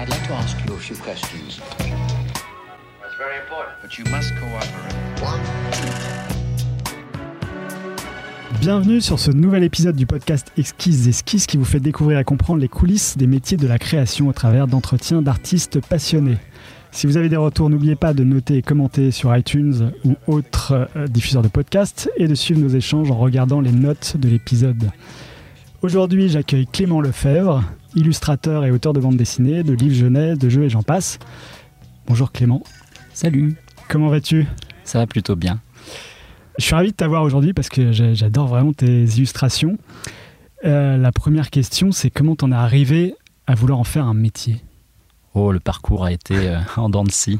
I'd like to ask you a few questions. That's very important. But you must cooperate. Bienvenue sur ce nouvel épisode du podcast Exquise Esquisses qui vous fait découvrir et comprendre les coulisses des métiers de la création au travers d'entretiens d'artistes passionnés. Si vous avez des retours, n'oubliez pas de noter et commenter sur iTunes ou autres euh, diffuseurs de podcasts et de suivre nos échanges en regardant les notes de l'épisode. Aujourd'hui, j'accueille Clément Lefebvre, illustrateur et auteur de bande dessinée, de livres jeunesse, de jeux et j'en passe. Bonjour Clément, Salut, comment vas-tu? Ça va plutôt bien. Je suis ravi de t'avoir aujourd'hui parce que j'a- j'adore vraiment tes illustrations. Euh, la première question, c'est comment t'en es arrivé à vouloir en faire un métier? Oh, le parcours a été euh, en dents de scie.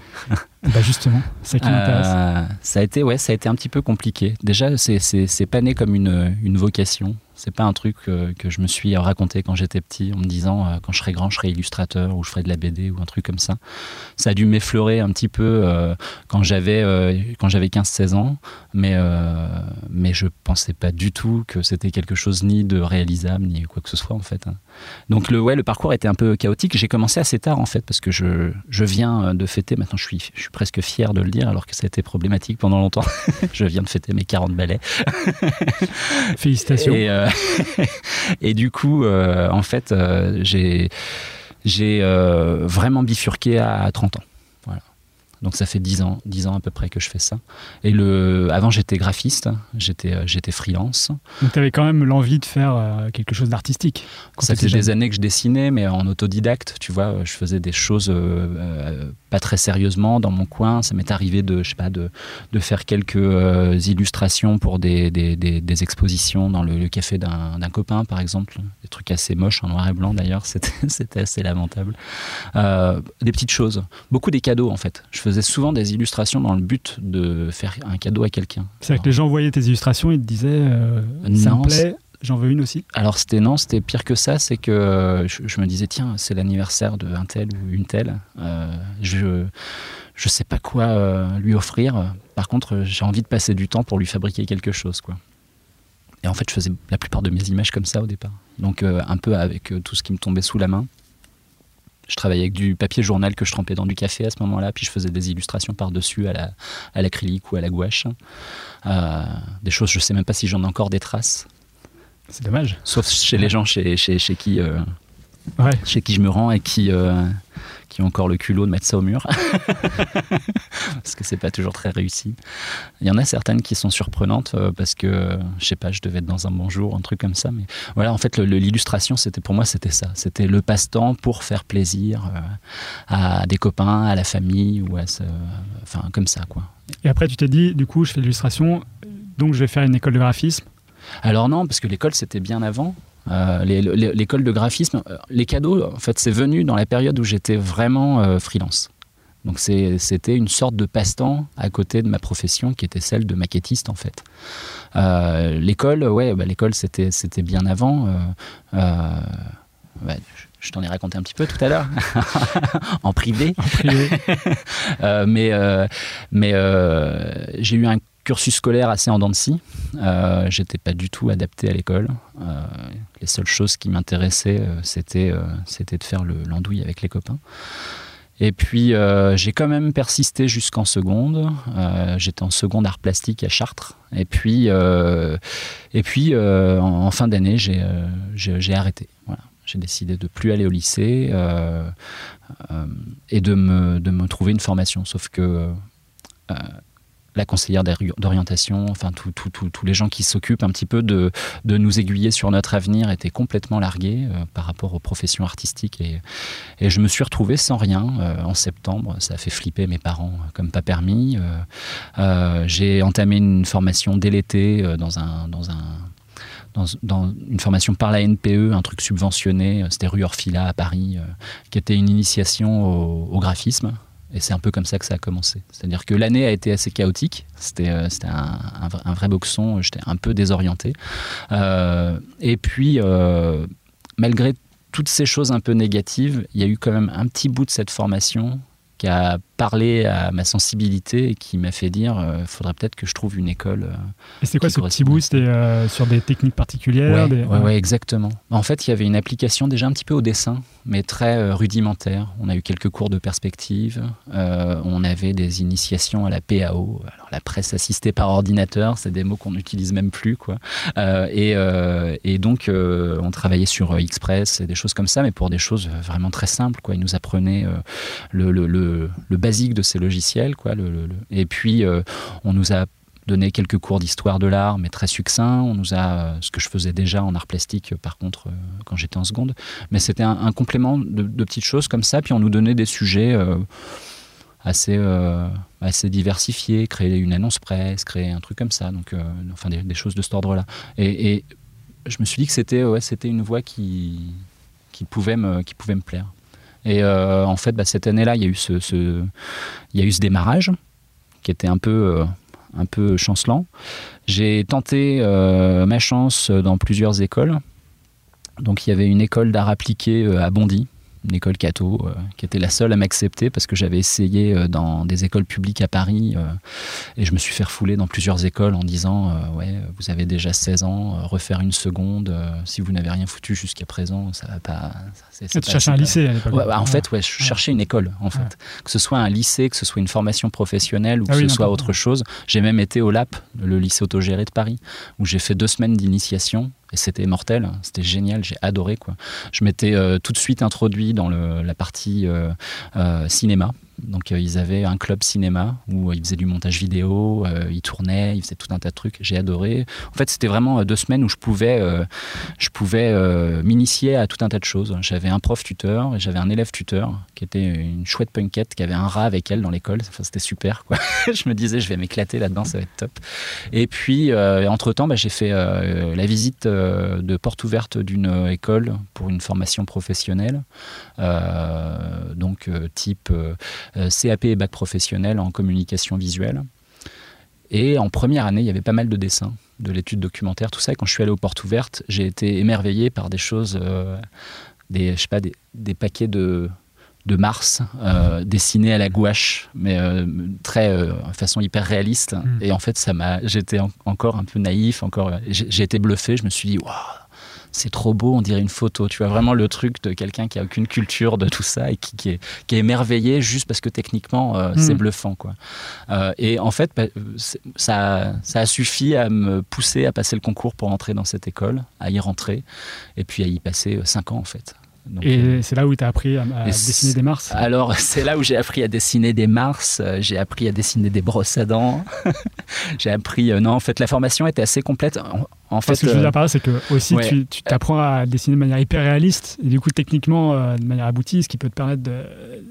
Bah justement, c'est ça qui m'intéresse. Euh, ça a été, ouais, ça a été un petit peu compliqué. Déjà, c'est, pas né comme une, une vocation. C'est pas un truc euh, que je me suis raconté quand j'étais petit en me disant euh, quand je serai grand, je serai illustrateur ou je ferai de la BD ou un truc comme ça. Ça a dû m'effleurer un petit peu euh, quand j'avais euh, quand j'avais 15-16 ans, mais euh, mais je pensais pas du tout que c'était quelque chose ni de réalisable ni quoi que ce soit en fait. hein. Donc le ouais, le parcours était un peu chaotique. J'ai commencé assez tard en fait parce que je je viens euh, de fêter maintenant je suis je suis presque fier de le dire alors que ça a été problématique pendant longtemps. je viens de fêter mes 40 ballets. Félicitations. Et, euh, et du coup, euh, en fait, euh, j'ai euh, vraiment bifurqué à 30 ans. Voilà. Donc ça fait 10 ans, 10 ans à peu près que je fais ça. Et le, avant j'étais graphiste, j'étais j'étais freelance. Donc t'avais quand même l'envie de faire quelque chose d'artistique. Ça fait des années que je dessinais, mais en autodidacte, tu vois, je faisais des choses euh, pas très sérieusement dans mon coin. Ça m'est arrivé de, je sais pas, de, de faire quelques euh, illustrations pour des, des, des- des expositions dans le, le café d'un copain, par exemple. Des trucs assez moches, en noir et blanc d'ailleurs, c'était c'était assez lamentable. Euh, des petites choses, beaucoup des cadeaux en fait. Je faisais souvent des illustrations dans le but de faire un cadeau à quelqu'un. C'est-à-dire que les gens voyaient tes illustrations et te disaient euh, ça Non, me plaît, j'en veux une aussi. Alors c'était non, c'était pire que ça, c'est que euh, je, me disais tiens c'est l'anniversaire de un tel ou une telle, euh, je je sais pas quoi euh, lui offrir. Par contre j'ai envie de passer du temps pour lui fabriquer quelque chose quoi. Et en fait je faisais la plupart de mes images comme ça au départ, donc un peu avec tout ce qui me tombait sous la main. Je travaillais avec du papier journal que je trempais dans du café à ce moment-là, puis je faisais des illustrations par-dessus à la- à l'acrylique ou à la gouache. Des choses, je sais même pas si j'en ai encore des traces. C'est dommage. Sauf chez les gens chez, chez, chez qui, euh, Ouais. chez qui je me rends et qui, euh, qui ont encore le culot de mettre ça au mur. parce que c'est pas toujours très réussi. Il y en a certaines qui sont surprenantes euh, parce que, je sais pas, je devais être dans un bon jour, un truc comme ça. Mais voilà, en fait, l'illustration, c'était pour moi, c'était ça. C'était le passe-temps pour faire plaisir à des copains, à la famille ou à ce, enfin, comme ça, quoi. Et après tu t'es dit, du coup je fais l'illustration, donc je vais faire une école de graphisme. Alors non, parce que l'école c'était bien avant. Euh, l'école de graphisme, euh, les cadeaux, en fait, c'est venu dans la période où j'étais vraiment euh, freelance. Donc c'était une sorte de passe-temps à côté de ma profession qui était celle de maquettiste en fait. Euh, l'école, ouais, bah, l'école c'était c'était bien avant. je- t'en ai raconté un petit peu tout à l'heure en privé. En privé. Mais mais j'ai eu un cursus scolaire assez en dents. Euh, J'étais pas du tout adapté à l'école. Euh, les seules choses qui m'intéressaient, euh, c'était de faire le- l'andouille avec les copains. Et puis j'ai quand même persisté jusqu'en seconde. J'étais en seconde art plastique à Chartres. Et puis et puis en, fin d'année, j'ai arrêté. J'ai décidé de plus aller au lycée. et de me, de me trouver une formation. Sauf que la conseillère d'ori- d'orientation, enfin tous les gens qui s'occupent un petit peu de, nous aiguiller sur notre avenir étaient complètement largués euh, par rapport aux professions artistiques. Et, je me suis retrouvé sans rien euh, en septembre. Ça a fait flipper mes parents euh, comme pas permis. J'ai entamé une formation dès l'été dans un... Dans un dans, dans une formation par la NPE, un truc subventionné, c'était rue Orfila à Paris, qui était une initiation au graphisme. Et c'est un peu comme ça que ça a commencé. C'est-à-dire que l'année a été assez chaotique. C'était euh, un vrai boxon. J'étais un peu désorienté. Euh, et puis, euh, malgré toutes ces choses un peu négatives, il y a eu quand même un petit bout de cette formation qui a parlé à ma sensibilité et qui m'a fait dire il faudrait peut-être que je trouve une école. euh, Et c'était quoi ce petit bout C'était euh, sur des techniques particulières des- ouais, ouais, exactement. En fait, il y avait une application déjà un petit peu au dessin, mais très euh, rudimentaire. On a eu quelques cours de perspective. euh, on avait des initiations à la PAO, alors la presse assistée par ordinateur. C'est des mots qu'on n'utilise même plus, quoi. Euh, et, euh, et donc, euh, on travaillait sur euh, Express et des choses comme ça, mais pour des choses euh, vraiment très simples, quoi. Ils nous apprenaient euh, le, le, le, le basique de ces logiciels, quoi. Et puis, euh, on nous a donné quelques cours d'histoire de l'art, mais très succincts. On nous a, euh, ce que je faisais déjà en art plastique, euh, par contre, quand j'étais en seconde. Mais c'était un, complément de, petites choses comme ça. Puis on nous donnait des sujets assez, assez diversifiés, créer une annonce presse, créer un truc comme ça. Donc, enfin, des, choses de cet ordre-là. Et, et je me suis dit que c'était ouais, une voie qui, qui, pouvait me, qui pouvait me plaire. Et euh, en fait, bah, cette année-là, il y a eu ce, démarrage qui était un peu, euh, un peu chancelant. J'ai tenté euh, ma chance dans plusieurs écoles. Donc il y avait une école d'art appliqué à Bondy, une école catho, euh, qui était la seule à m'accepter parce que j'avais essayé euh, dans des écoles publiques à Paris euh, et je me suis fait refouler dans plusieurs écoles en disant ouais vous avez déjà 16 ans, refaire une seconde, si vous n'avez rien foutu jusqu'à présent, ça va pas. ça, Tu pas- cherchais un pas- lycée à l'époque. Ouais, bah, en fait, ouais, je cherchais une école, en fait. Ouais. Que ce soit un lycée, que ce soit une formation professionnelle ou que Ah oui, ce soit autre chose. J'ai même été au LAP, le lycée autogéré de Paris, où j'ai fait deux semaines d'initiation. Et c'était mortel, c'était génial, j'ai adoré. Quoi. Je m'étais euh, tout de suite introduit dans la partie euh, euh, cinéma. Donc euh, ils avaient un club cinéma où euh, ils faisaient du montage vidéo, euh, ils tournaient, ils faisaient tout un tas de trucs. J'ai adoré. En fait, c'était vraiment deux semaines où je pouvais, je pouvais m'initier à tout un tas de choses. J'avais un prof tuteur et j'avais un élève tuteur qui était une chouette punkette qui avait un rat avec elle dans l'école. Enfin, c'était super. Quoi. je me disais, je vais m'éclater là-dedans, ça va être top. Et puis, entre-temps, bah, j'ai fait la visite de porte ouverte d'une école pour une formation professionnelle. Donc, type CAP et bac professionnel en communication visuelle. Et en première année, il y avait pas mal de dessins, de l'étude documentaire, tout ça. Et quand je suis allé aux portes ouvertes, j'ai été émerveillé par des choses, euh, des, je sais pas, des, des paquets de, de Mars euh, dessinés à la gouache, mais euh, très euh, de façon hyper réaliste. Mm. Et en fait, ça m'a, j'étais en- encore un peu naïf, encore, j'ai j'ai été bluffé. Je me suis dit, waouh, c'est trop beau, on dirait une photo. Tu vois vraiment le truc de quelqu'un qui a aucune culture de tout ça et qui, qui est, qui est émerveillé juste parce que techniquement euh, c'est Mm. bluffant quoi. Euh, et en fait, bah, ça, ça a suffi à me pousser à passer le concours pour entrer dans cette école, à y rentrer et puis à y passer euh, cinq ans en fait. Donc, euh, Et c'est là où tu as appris à, à et dessiner des Mars. alors, c'est là où j'ai appris à dessiner des Mars, euh, j'ai appris à dessiner des brosses à dents. j'ai appris. euh, non, en fait, la formation était assez complète. En, fait, ce que je veux dire par là, c'est que aussi ouais. tu t'apprends à dessiner de manière hyper réaliste et du coup techniquement euh, de manière aboutie, ce qui peut te permettre de,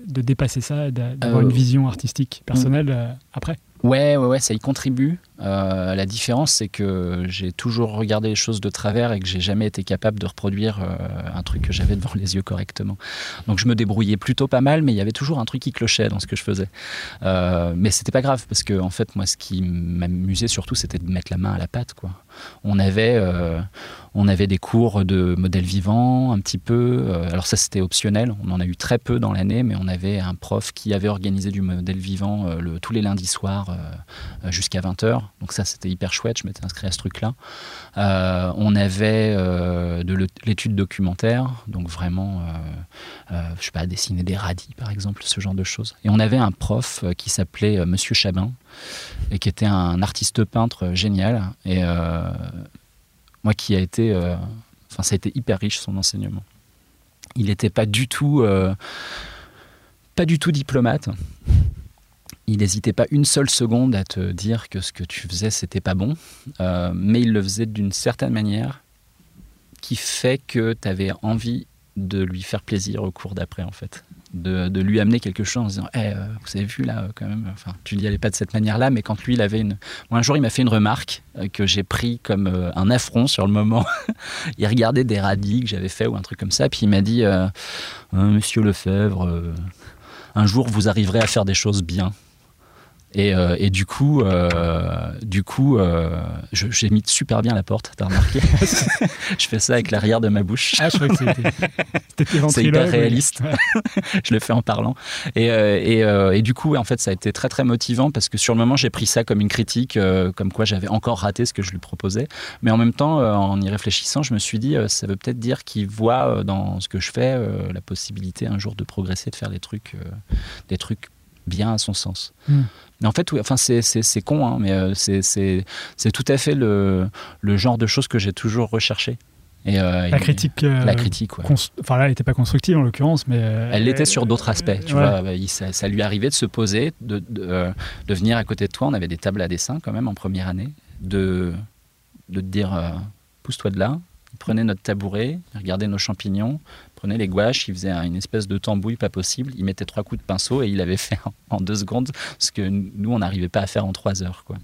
de dépasser ça, et d'a- d'avoir Euh, une vision artistique personnelle euh, après. Ouais, ouais, ouais, ça y contribue. Euh, la différence, c'est que j'ai toujours regardé les choses de travers et que j'ai jamais été capable de reproduire euh, un truc que j'avais devant les yeux correctement. Donc je me débrouillais plutôt pas mal, mais il y avait toujours un truc qui clochait dans ce que je faisais. Euh, mais c'était pas grave parce que en fait, moi, ce qui m'amusait surtout, c'était de mettre la main à la pâte, quoi. On avait, euh, on avait des cours de modèle vivant, un petit peu. Euh, alors ça, c'était optionnel. On en a eu très peu dans l'année, mais on avait un prof qui avait organisé du modèle vivant euh, tous les lundis soirs euh, jusqu'à 20h. Donc ça, c'était hyper chouette. Je m'étais inscrit à ce truc-là. On avait de l'étude documentaire, donc vraiment, euh, je sais pas, dessiner des radis, par exemple, ce genre de choses. Et on avait un prof qui s'appelait Monsieur Chabin, et qui était un artiste peintre génial. Et moi, qui a été, euh, enfin, ça a été hyper riche son enseignement. Il n'était pas du tout, euh, pas du tout diplomate. Il n'hésitait pas une seule seconde à te dire que ce que tu faisais, c'était pas bon. Euh, mais il le faisait d'une certaine manière qui fait que tu avais envie de lui faire plaisir au cours d'après, en fait. De, lui amener quelque chose en disant Eh, euh, Vous avez vu là, euh, quand même, enfin, tu n'y allais pas de cette manière-là, mais quand lui, il avait une. Un jour, il m'a fait une remarque euh, que j'ai pris comme un affront sur le moment. il regardait des radis que j'avais fait ou un truc comme ça, puis il m'a dit Euh, Monsieur Lefebvre, un jour, vous arriverez à faire des choses bien. Et, euh, et du coup, euh, du coup, euh, j'ai mis super bien la porte. T'as remarqué Je fais ça avec l'arrière de ma bouche. Ah, je crois que c'était C'est hyper réaliste. Ouais. je le fais en parlant. Et, et, et du coup, en fait, ça a été très très motivant parce que sur le moment, j'ai pris ça comme une critique, comme quoi j'avais encore raté ce que je lui proposais. Mais en même temps, en y réfléchissant, je me suis dit, ça veut peut-être dire qu'il voit dans ce que je fais la possibilité un jour de progresser, de faire des trucs, des trucs bien à son sens. Hmm. Mais en fait, oui, enfin, c'est, con, hein, mais euh, c'est, tout à fait le, le genre de choses que j'ai toujours recherché. Et, euh, La critique. euh, La critique, ouais. Enfin là, elle n'était pas constructive en l'occurrence, mais. euh, Elle l'était sur d'autres aspects. Tu ouais. vois, il- ça, ça lui arrivait de se poser, de, de, de venir à côté de toi. On avait des tables à dessin quand même en première année, de, de te dire pousse-toi de là. Prenait notre tabouret, il regardait nos champignons, prenait les gouaches, il faisait un- une espèce de tambouille pas possible. Il mettait trois coups de pinceau et il avait fait en, deux secondes ce que nous on n'arrivait pas à faire en trois heures. Quoi.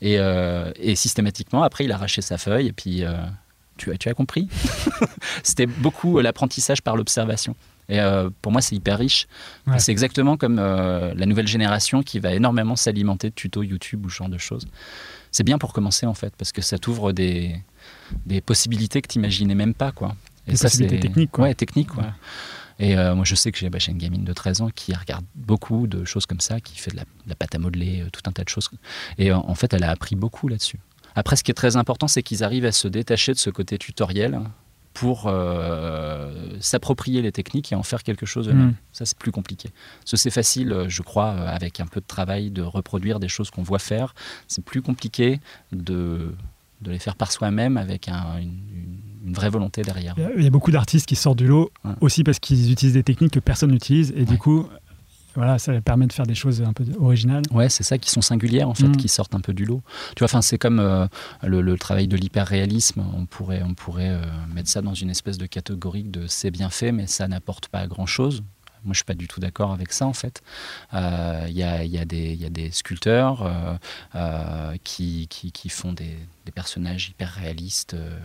Et, euh, et systématiquement, après, il arrachait sa feuille et puis. euh, tu, as- tu as compris? C'était beaucoup euh, l'apprentissage par l'observation. Et euh, pour moi, c'est hyper riche. Ouais. C'est exactement comme euh, la nouvelle génération qui va énormément s'alimenter de tutos YouTube ou ce genre de choses. C'est bien pour commencer, en fait, parce que ça t'ouvre des, des possibilités que tu n'imaginais même pas. Quoi. Des possibilités c'est- techniques, quoi. Ouais, techniques. quoi. Ouais. Et euh, moi, je sais que j'ai bah, une gamine de 13 ans qui regarde beaucoup de choses comme ça, qui fait de la, de la pâte à modeler, euh, tout un tas de choses. Et euh, en fait, elle a appris beaucoup là-dessus. Après, ce qui est très important, c'est qu'ils arrivent à se détacher de ce côté tutoriel pour euh, s'approprier les techniques et en faire quelque chose eux-mêmes. Mm. Ça, c'est plus compliqué. C'est facile, je crois, avec un peu de travail, de reproduire des choses qu'on voit faire. C'est plus compliqué de, de les faire par soi-même avec un- une, vraie volonté derrière. Il y a- beaucoup d'artistes qui sortent du lot Ouais. aussi parce qu'ils utilisent des techniques que personne n'utilise et Ouais. du coup, voilà, ça permet de faire des choses un peu originales. Ouais, c'est ça qui sont singulières en fait, Mm. qui sortent un peu du lot. Tu vois, enfin, c'est comme euh, le, le travail de l'hyperréalisme. On pourrait, on pourrait euh, mettre ça dans une espèce de catégorie de c'est bien fait, mais ça n'apporte pas grand chose. Moi, je suis pas du tout d'accord avec ça en fait. Euh, Il y, a, il y a des- il y a des sculpteurs euh, euh, qui, qui, qui font des, des personnages hyper réalistes euh,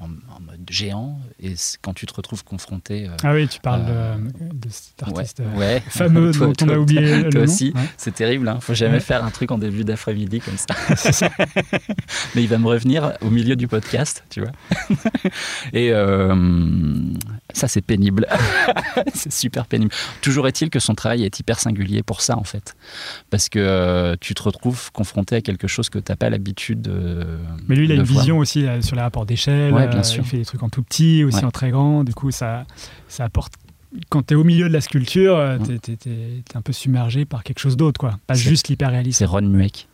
en, en mode géant. Et quand tu te retrouves confronté euh, Ah oui, tu parles Euh, de, de cet artiste euh, ouais. fameux Toi- dont on toi- a oublié le toi nom. aussi. Ouais. C'est terrible, hein. faut jamais faire un truc en début d'après-midi comme ça. Mais il va me revenir au milieu du podcast, tu vois. Et euh, ça, c'est pénible. c'est super pénible. Toujours est-il que son travail est hyper singulier pour ça, en fait. Parce que euh, tu te retrouves confronté à quelque chose que tu n'as pas l'habitude de. Mais lui, il a une voir. vision aussi euh, sur les rapports d'échelle. Ouais, bien euh, sûr. Il fait des trucs en tout petit, aussi Ouais. en très grand. Du coup, ça, ça apporte. Quand tu es au milieu de la sculpture, euh, Ouais. t'es es, un peu submergé par quelque chose d'autre, quoi. Pas juste l'hyperréalisme. C'est Ron Mueck.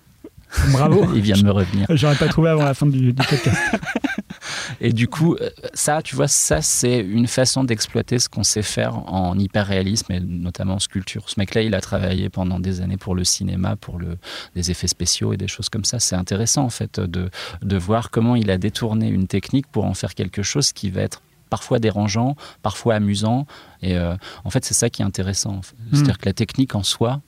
Bravo. il vient de me revenir. J'aurais pas trouvé avant la fin du, du podcast. Et du coup, euh, ça, tu vois, ça, c'est une façon d'exploiter ce qu'on sait faire en hyperréalisme et notamment en sculpture. Ce mec-là, il a travaillé pendant des années pour le cinéma, pour le, des effets spéciaux et des choses comme ça. C'est intéressant, en fait, de, de voir comment il a détourné une technique pour en faire quelque chose qui va être parfois dérangeant, parfois amusant. Et euh, en fait, c'est ça qui est intéressant. fait. C'est-à-dire que la technique en soi,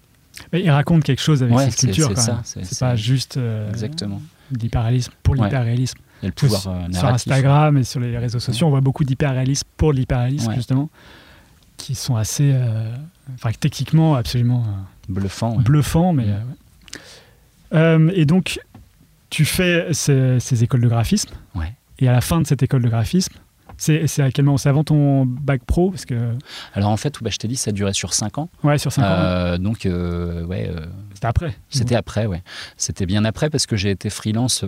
Mais il raconte quelque chose avec Ouais, ses c'est- sculptures. c'est pas juste euh, exactement, l'hyperréalisme pour Ouais. l'hyperréalisme. il y a le pouvoir sur- euh, Sur. Instagram et sur les réseaux sociaux, on voit beaucoup d'hyperréalisme pour l'hyperréalisme, Ouais. justement, qui sont assez. euh, Enfin, techniquement, absolument euh, Bluffant. ouais. bluffants. Mais, Mm. ouais. Et donc, tu fais ces, ces écoles de graphisme. Ouais. Et à la fin de cette école de graphisme, c'est à quel moment? C'est avant ton bac pro? Parce que, Alors en fait, bah, je t'ai dit, ça durait sur 5 ans. ouais, sur 5 ans, Euh, donc, euh, ouais. euh, c'était après. C'était après, ouais. C'était bien après parce que j'ai été freelance.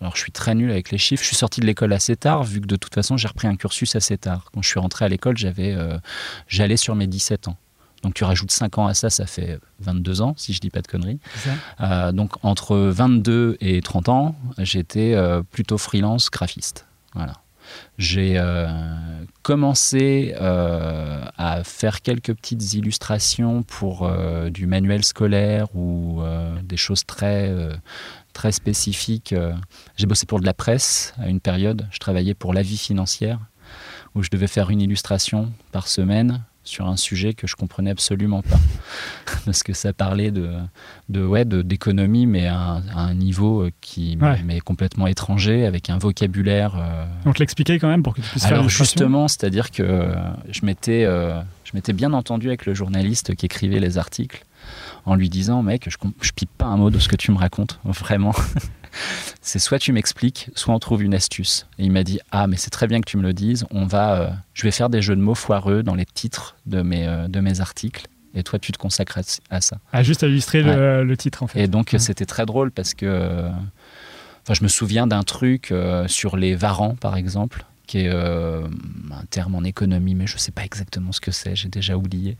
Alors, je suis très nul avec les chiffres. Je suis sorti de l'école assez tard, vu que de toute façon, j'ai repris un cursus assez tard. Quand je suis rentré à l'école, j'avais, euh, j'allais sur mes 17 ans. Donc, tu rajoutes 5 ans à ça, ça fait 22 ans, si je dis pas de conneries. Euh, donc, entre 22 et 30 ans, j'étais euh, plutôt freelance graphiste. Voilà. J'ai euh, commencé euh, à faire quelques petites illustrations pour euh, du manuel scolaire ou des choses très, très spécifiques. J'ai bossé pour de la presse à une période. Je travaillais pour La Vie financière où je devais faire une illustration par semaine sur un sujet que je comprenais absolument pas. Parce que ça parlait de de ouais de- d'économie mais à un, à un niveau euh, qui Ouais. m'est complètement étranger avec un vocabulaire euh, On te l'expliquait quand même pour que tu puisses faire alors justement, c'est-à-dire que euh, je m'étais, euh, Je m'étais bien entendu avec le journaliste qui écrivait les articles en lui disant mec je, je pipe pas un mot de ce que tu me racontes vraiment. C'est soit tu m'expliques soit on trouve une astuce. Et il m'a dit ah mais c'est très bien que tu me le dises on va euh, je vais faire des jeux de mots foireux dans les titres de mes euh, de mes articles et toi tu te consacres à, ça. Ah juste à illustrer le, titre en fait. Et donc c'était très drôle parce que enfin je me souviens d'un truc euh, sur les varans par exemple qui est un terme en économie, mais je ne sais pas exactement ce que c'est, j'ai déjà oublié.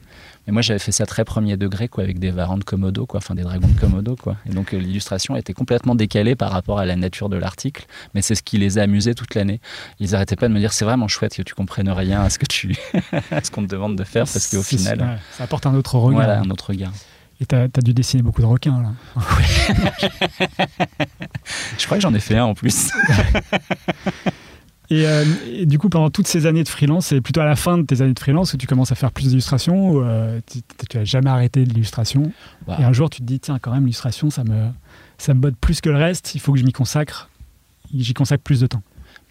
Mais moi, j'avais fait ça très premier degré, quoi, avec des varans de Komodo, quoi, enfin des dragons de Komodo, quoi. Et donc, euh, l'illustration était complètement décalée par rapport à la nature de l'article, mais c'est ce qui les a amusés toute l'année. Ils n'arrêtaient pas de me dire, c'est vraiment chouette que tu comprennes rien à ce que tu, ce qu'on te demande de faire, parce qu'au final, ça apporte un autre regard. Voilà, un autre regard. Et tu as, dû dessiner beaucoup de requins, là. je crois que j'en ai fait un en plus. Euh, et, du coup, pendant toutes ces années de freelance, c'est plutôt à la fin de tes années de freelance que tu commences à faire plus d'illustrations ou euh, tu, n'as jamais arrêté de l'illustration bah. Et un jour, tu te dis, tiens, quand même, l'illustration, ça me, ça me botte plus que le reste, il faut que je m'y consacre, j'y consacre plus de temps.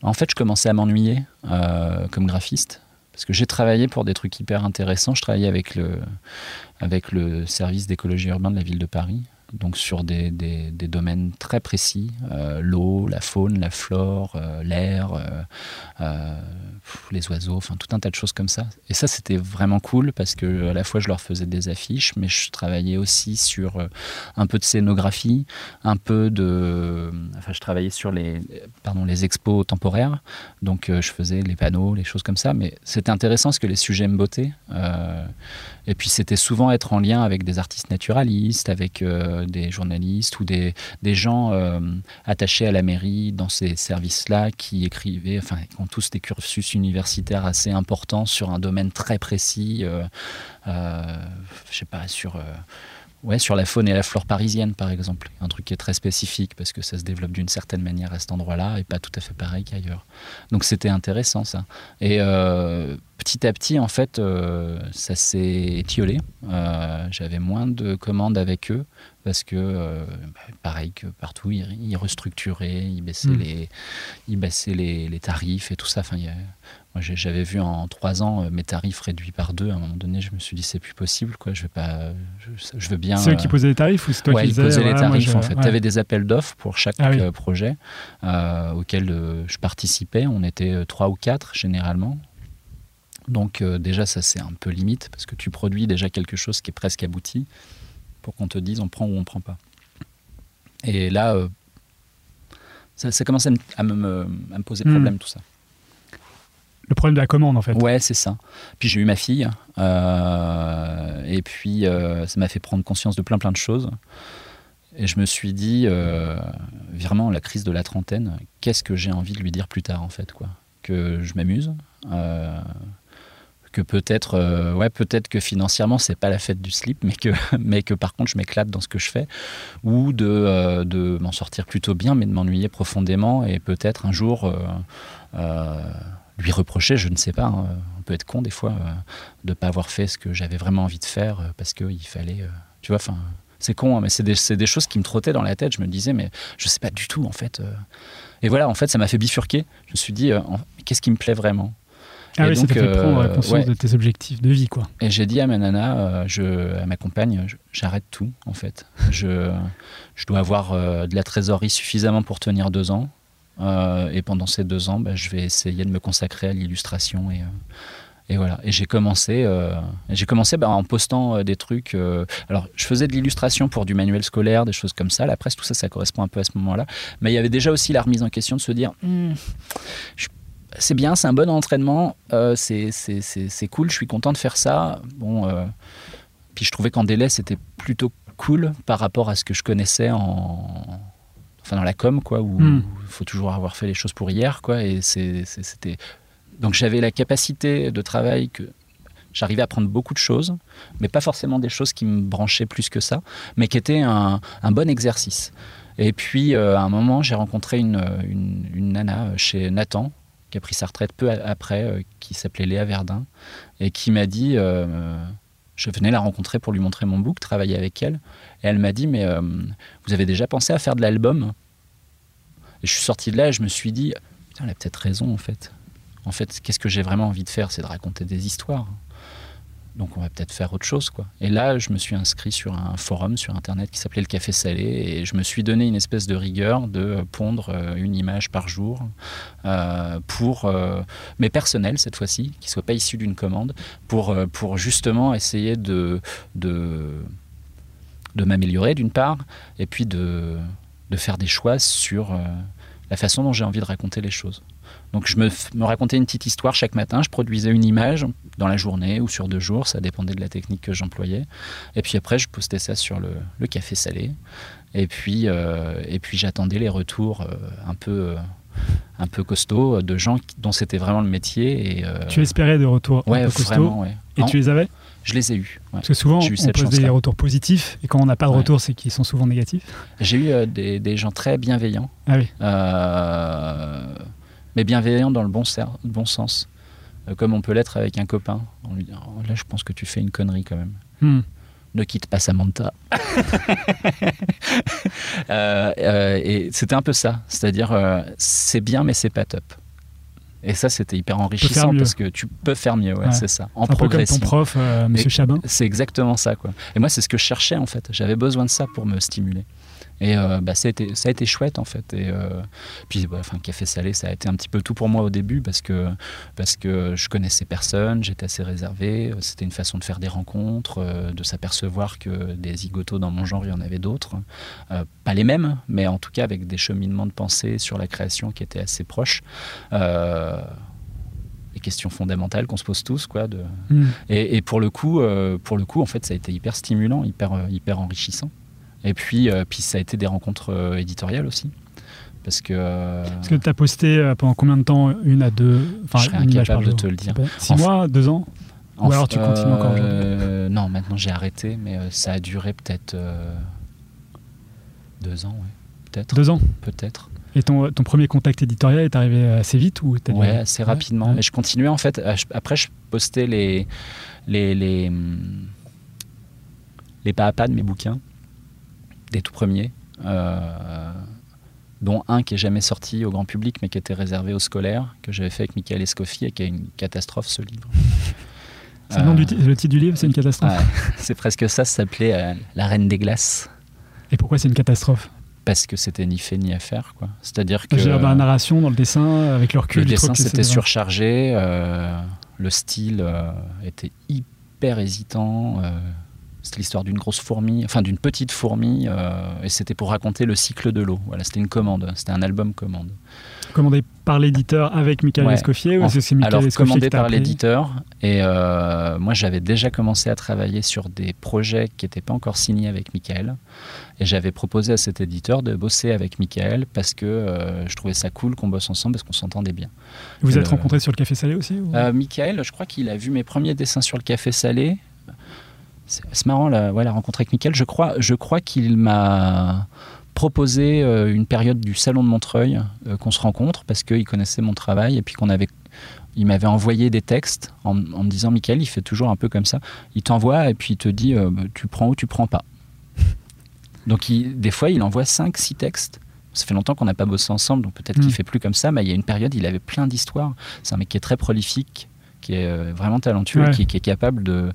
En fait, je commençais à m'ennuyer euh, comme graphiste. Parce que j'ai travaillé pour des trucs hyper intéressants. Je travaillais avec le, avec le service d'écologie urbaine de la ville de Paris donc sur des, des, domaines très précis, euh, l'eau, la faune, la flore, euh, l'air, euh, les oiseaux, enfin tout un tas de choses comme ça. Et ça c'était vraiment cool parce que à la fois je leur faisais des affiches, mais je travaillais aussi sur un peu de scénographie, un peu de, enfin je travaillais sur les, pardon, les expos temporaires, donc je faisais les panneaux, les choses comme ça. Mais c'était intéressant parce que les sujets me bottaient. et puis c'était souvent être en lien avec des artistes naturalistes, avec des journalistes ou des, gens euh, attachés à la mairie dans ces services-là qui écrivaient, enfin, qui ont tous des cursus universitaires assez importants sur un domaine très précis, euh, je sais pas, sur Ouais, sur la faune et la flore parisienne, par exemple. Un truc qui est très spécifique parce que ça se développe d'une certaine manière à cet endroit-là et pas tout à fait pareil qu'ailleurs. Donc c'était intéressant ça. Et euh, petit à petit, en fait, euh, ça s'est étiolé. Euh, j'avais moins de commandes avec eux parce que, bah, pareil que partout, ils, restructuraient, ils baissaient, hmm. les, ils baissaient les, les, tarifs et tout ça. Enfin, il y a, moi, j'avais vu en trois ans euh, mes tarifs réduits par deux. À un moment donné, je me suis dit c'est plus possible, quoi. Je vais pas, je, veux bien. C'est eux qui posaient les tarifs ou c'est toi qui ils posaient les tarifs en fait. Tu avais des appels d'offres pour chaque ah euh, projet euh, auquel je participais. On était trois ou quatre généralement. Donc déjà ça c'est un peu limite parce que tu produis déjà quelque chose qui est presque abouti pour qu'on te dise on prend ou on prend pas. Et là, ça, ça commence à me, poser hmm. problème tout ça le problème de la commande en fait. Ouais, c'est ça. Puis j'ai eu ma fille, euh, et puis euh, ça m'a fait prendre conscience de plein plein de choses. Et je me suis dit, euh, vraiment, la crise de la trentaine, qu'est-ce que j'ai envie de lui dire plus tard en fait quoi Que je m'amuse, que peut-être, ouais, peut-être que financièrement c'est pas la fête du slip, mais que, mais que par contre je m'éclate dans ce que je fais, ou de, de m'en sortir plutôt bien, mais de m'ennuyer profondément, et peut-être un jour lui reprocher, je ne sais pas, hein, on peut être con des fois euh, de ne pas avoir fait ce que j'avais vraiment envie de faire euh, parce qu'il fallait, euh, tu vois, enfin, c'est con, hein, mais c'est des, choses qui me trottaient dans la tête. Je me disais, mais je sais pas du tout en fait. Et voilà, en fait, ça m'a fait bifurquer. Je me suis dit, qu'est-ce qui me plaît vraiment? Ah et oui, donc, ça fait prendre conscience de tes objectifs de vie, quoi. Et j'ai dit à ma nana, je, à ma compagne, j'arrête tout, en fait. Je, je dois avoir de la trésorerie suffisamment pour tenir deux ans. Euh, et pendant ces deux ans, bah, je vais essayer de me consacrer à l'illustration et, euh, et voilà. Et j'ai commencé, euh, j'ai commencé bah, en postant des trucs. alors, je faisais de l'illustration pour du manuel scolaire, des choses comme ça. La presse, tout ça, ça correspond un peu à ce moment-là. Mais il y avait déjà aussi la remise en question de se dire. Hmm, c'est bien, c'est un bon entraînement, c'est cool, je suis content de faire ça. Bon, puis je trouvais qu'en délai, c'était plutôt cool par rapport à ce que je connaissais en, enfin dans la com quoi où hmm. il faut toujours avoir fait les choses pour hier quoi et c'était donc j'avais la capacité de travail que j'arrivais à prendre beaucoup de choses mais pas forcément des choses qui me branchaient plus que ça mais qui étaient un, bon exercice et puis euh, à un moment j'ai rencontré une, une, nana chez Nathan qui a pris sa retraite peu après euh, qui s'appelait Léa Verdun et qui m'a dit euh, je venais la rencontrer pour lui montrer mon book, travailler avec elle. Et elle m'a dit, mais euh, vous avez déjà pensé à faire de l'album? Et je suis sorti de là et je me suis dit, putain, elle a peut-être raison en fait. En fait, qu'est-ce que j'ai vraiment envie de faire C'est de raconter des histoires. Donc on va peut-être faire autre chose. Quoi. Et là, je me suis inscrit sur un forum sur Internet qui s'appelait le Café Salé et je me suis donné une espèce de rigueur de pondre euh, une image par jour euh, pour euh, mes personnels cette fois-ci, qui ne soient pas issus d'une commande, pour, euh, justement essayer de, m'améliorer d'une part et puis de, faire des choix sur la façon dont j'ai envie de raconter les choses. Donc je me, racontais une petite histoire chaque matin, je produisais une image dans la journée ou sur deux jours, ça dépendait de la technique que j'employais. Et puis après, je postais ça sur le, le café salé. Et puis, euh, et puis j'attendais les retours euh, un peu, euh, un peu costauds de gens dont c'était vraiment le métier. Et, euh, Tu espérais des retours ouais, un peu costauds vraiment, ouais. et Non, tu les avais? Je les ai eus. ouais. Parce que souvent, eu on pose des retours positifs et quand on n'a pas de retour, c'est qu'ils sont souvent négatifs? J'ai eu des, des gens très bienveillants. Ah oui. Mais bienveillant dans le bon, bon sens, Euh, comme on peut l'être avec un copain. On lui dit, Oh, là, je pense que tu fais une connerie quand même. Hmm. Ne quitte pas Samantha. Euh, euh, et c'était un peu ça, c'est-à-dire euh, c'est bien mais c'est pas top. Et ça c'était hyper enrichissant parce que tu peux faire mieux, ouais, Ouais. c'est ça. En comme ton progression. prof, Monsieur Et- Chabin. C'est exactement ça, quoi. Et moi, c'est ce que je cherchais, en fait. J'avais besoin de ça pour me stimuler. Et euh, bah, ça, a été, ça a été chouette, en fait. Et euh, puis, bah, enfin, Café Salé, ça a été un petit peu tout pour moi au début parce que, parce que je connaissais personne, j'étais assez réservé. C'était une façon de faire des rencontres, euh, de s'apercevoir que des zigotos dans mon genre, il y en avait d'autres. Pas les mêmes, mais en tout cas avec des cheminements de pensée sur la création qui étaient assez proches. Les questions fondamentales qu'on se pose tous, quoi, de, Hmm. et, et pour le coup, euh, pour le coup, en fait, ça a été hyper stimulant, hyper, hyper enrichissant. Et puis, euh, puis ça a été des rencontres euh, éditoriales aussi, parce que Parce que tu as posté euh, pendant combien de temps Une à deux Enfin, Je serais incapable de te le dire. Six Enfin- mois Deux ans Ou alors tu continues encore aujourd'hui Non, maintenant j'ai arrêté, mais ça a duré peut-être deux ans, ouais. peut-être, Deux ans peut-être. Et ton, ton premier contact éditorial est arrivé assez vite ou dû- Ouais, assez rapidement. ouais. Mais je continuais en fait. Après, je postais les les les, les pas à pas de mes bouquins, des tout premiers, euh, dont un qui est jamais sorti au grand public, mais qui était réservé aux scolaires, que j'avais fait avec Michael Escoffier, et qui est une catastrophe ce livre. C'est le, Euh, le titre du livre, c'est une catastrophe. ouais, c'est presque ça. Ça s'appelait euh, La Reine des glaces. Et pourquoi c'est une catastrophe? Parce que c'était ni fait ni à faire, quoi. C'est-à-dire que dire, Dans la narration, dans le dessin, avec le recul, le dessin c'était surchargé, le style était hyper hésitant. C'était l'histoire d'une grosse fourmi, enfin d'une petite fourmi, euh, et c'était pour raconter le cycle de l'eau. Voilà, c'était une commande, c'était un album commande. Commandé par l'éditeur avec Michael Ouais. Escoffier ou c'est Michael Alors Escoffier commandé par l'éditeur, et euh, moi j'avais déjà commencé à travailler sur des projets qui n'étaient pas encore signés avec Michael, et j'avais proposé à cet éditeur de bosser avec Michael parce que euh, je trouvais ça cool qu'on bosse ensemble parce qu'on s'entendait bien. Vous êtes le- rencontrés sur le Café Salé aussi ou- Euh, Michael, je crois qu'il a vu mes premiers dessins sur le café salé. C'est marrant la, ouais, la rencontre avec Michael. Je crois, je crois qu'il m'a proposé euh, une période du salon de Montreuil euh, qu'on se rencontre parce qu'il connaissait mon travail et puis qu'on avait. Il m'avait envoyé des textes en, en me disant Michael, il fait toujours un peu comme ça. Il t'envoie et puis il te dit euh, tu prends ou tu prends pas. Donc il- des fois, il envoie 5-6 textes. Ça fait longtemps qu'on n'a pas bossé ensemble, donc peut-être Mm. qu'il fait plus comme ça, mais il y a une période, il avait plein d'histoires. C'est un mec qui est très prolifique, qui est euh, vraiment talentueux, Ouais. qui, qui est capable de,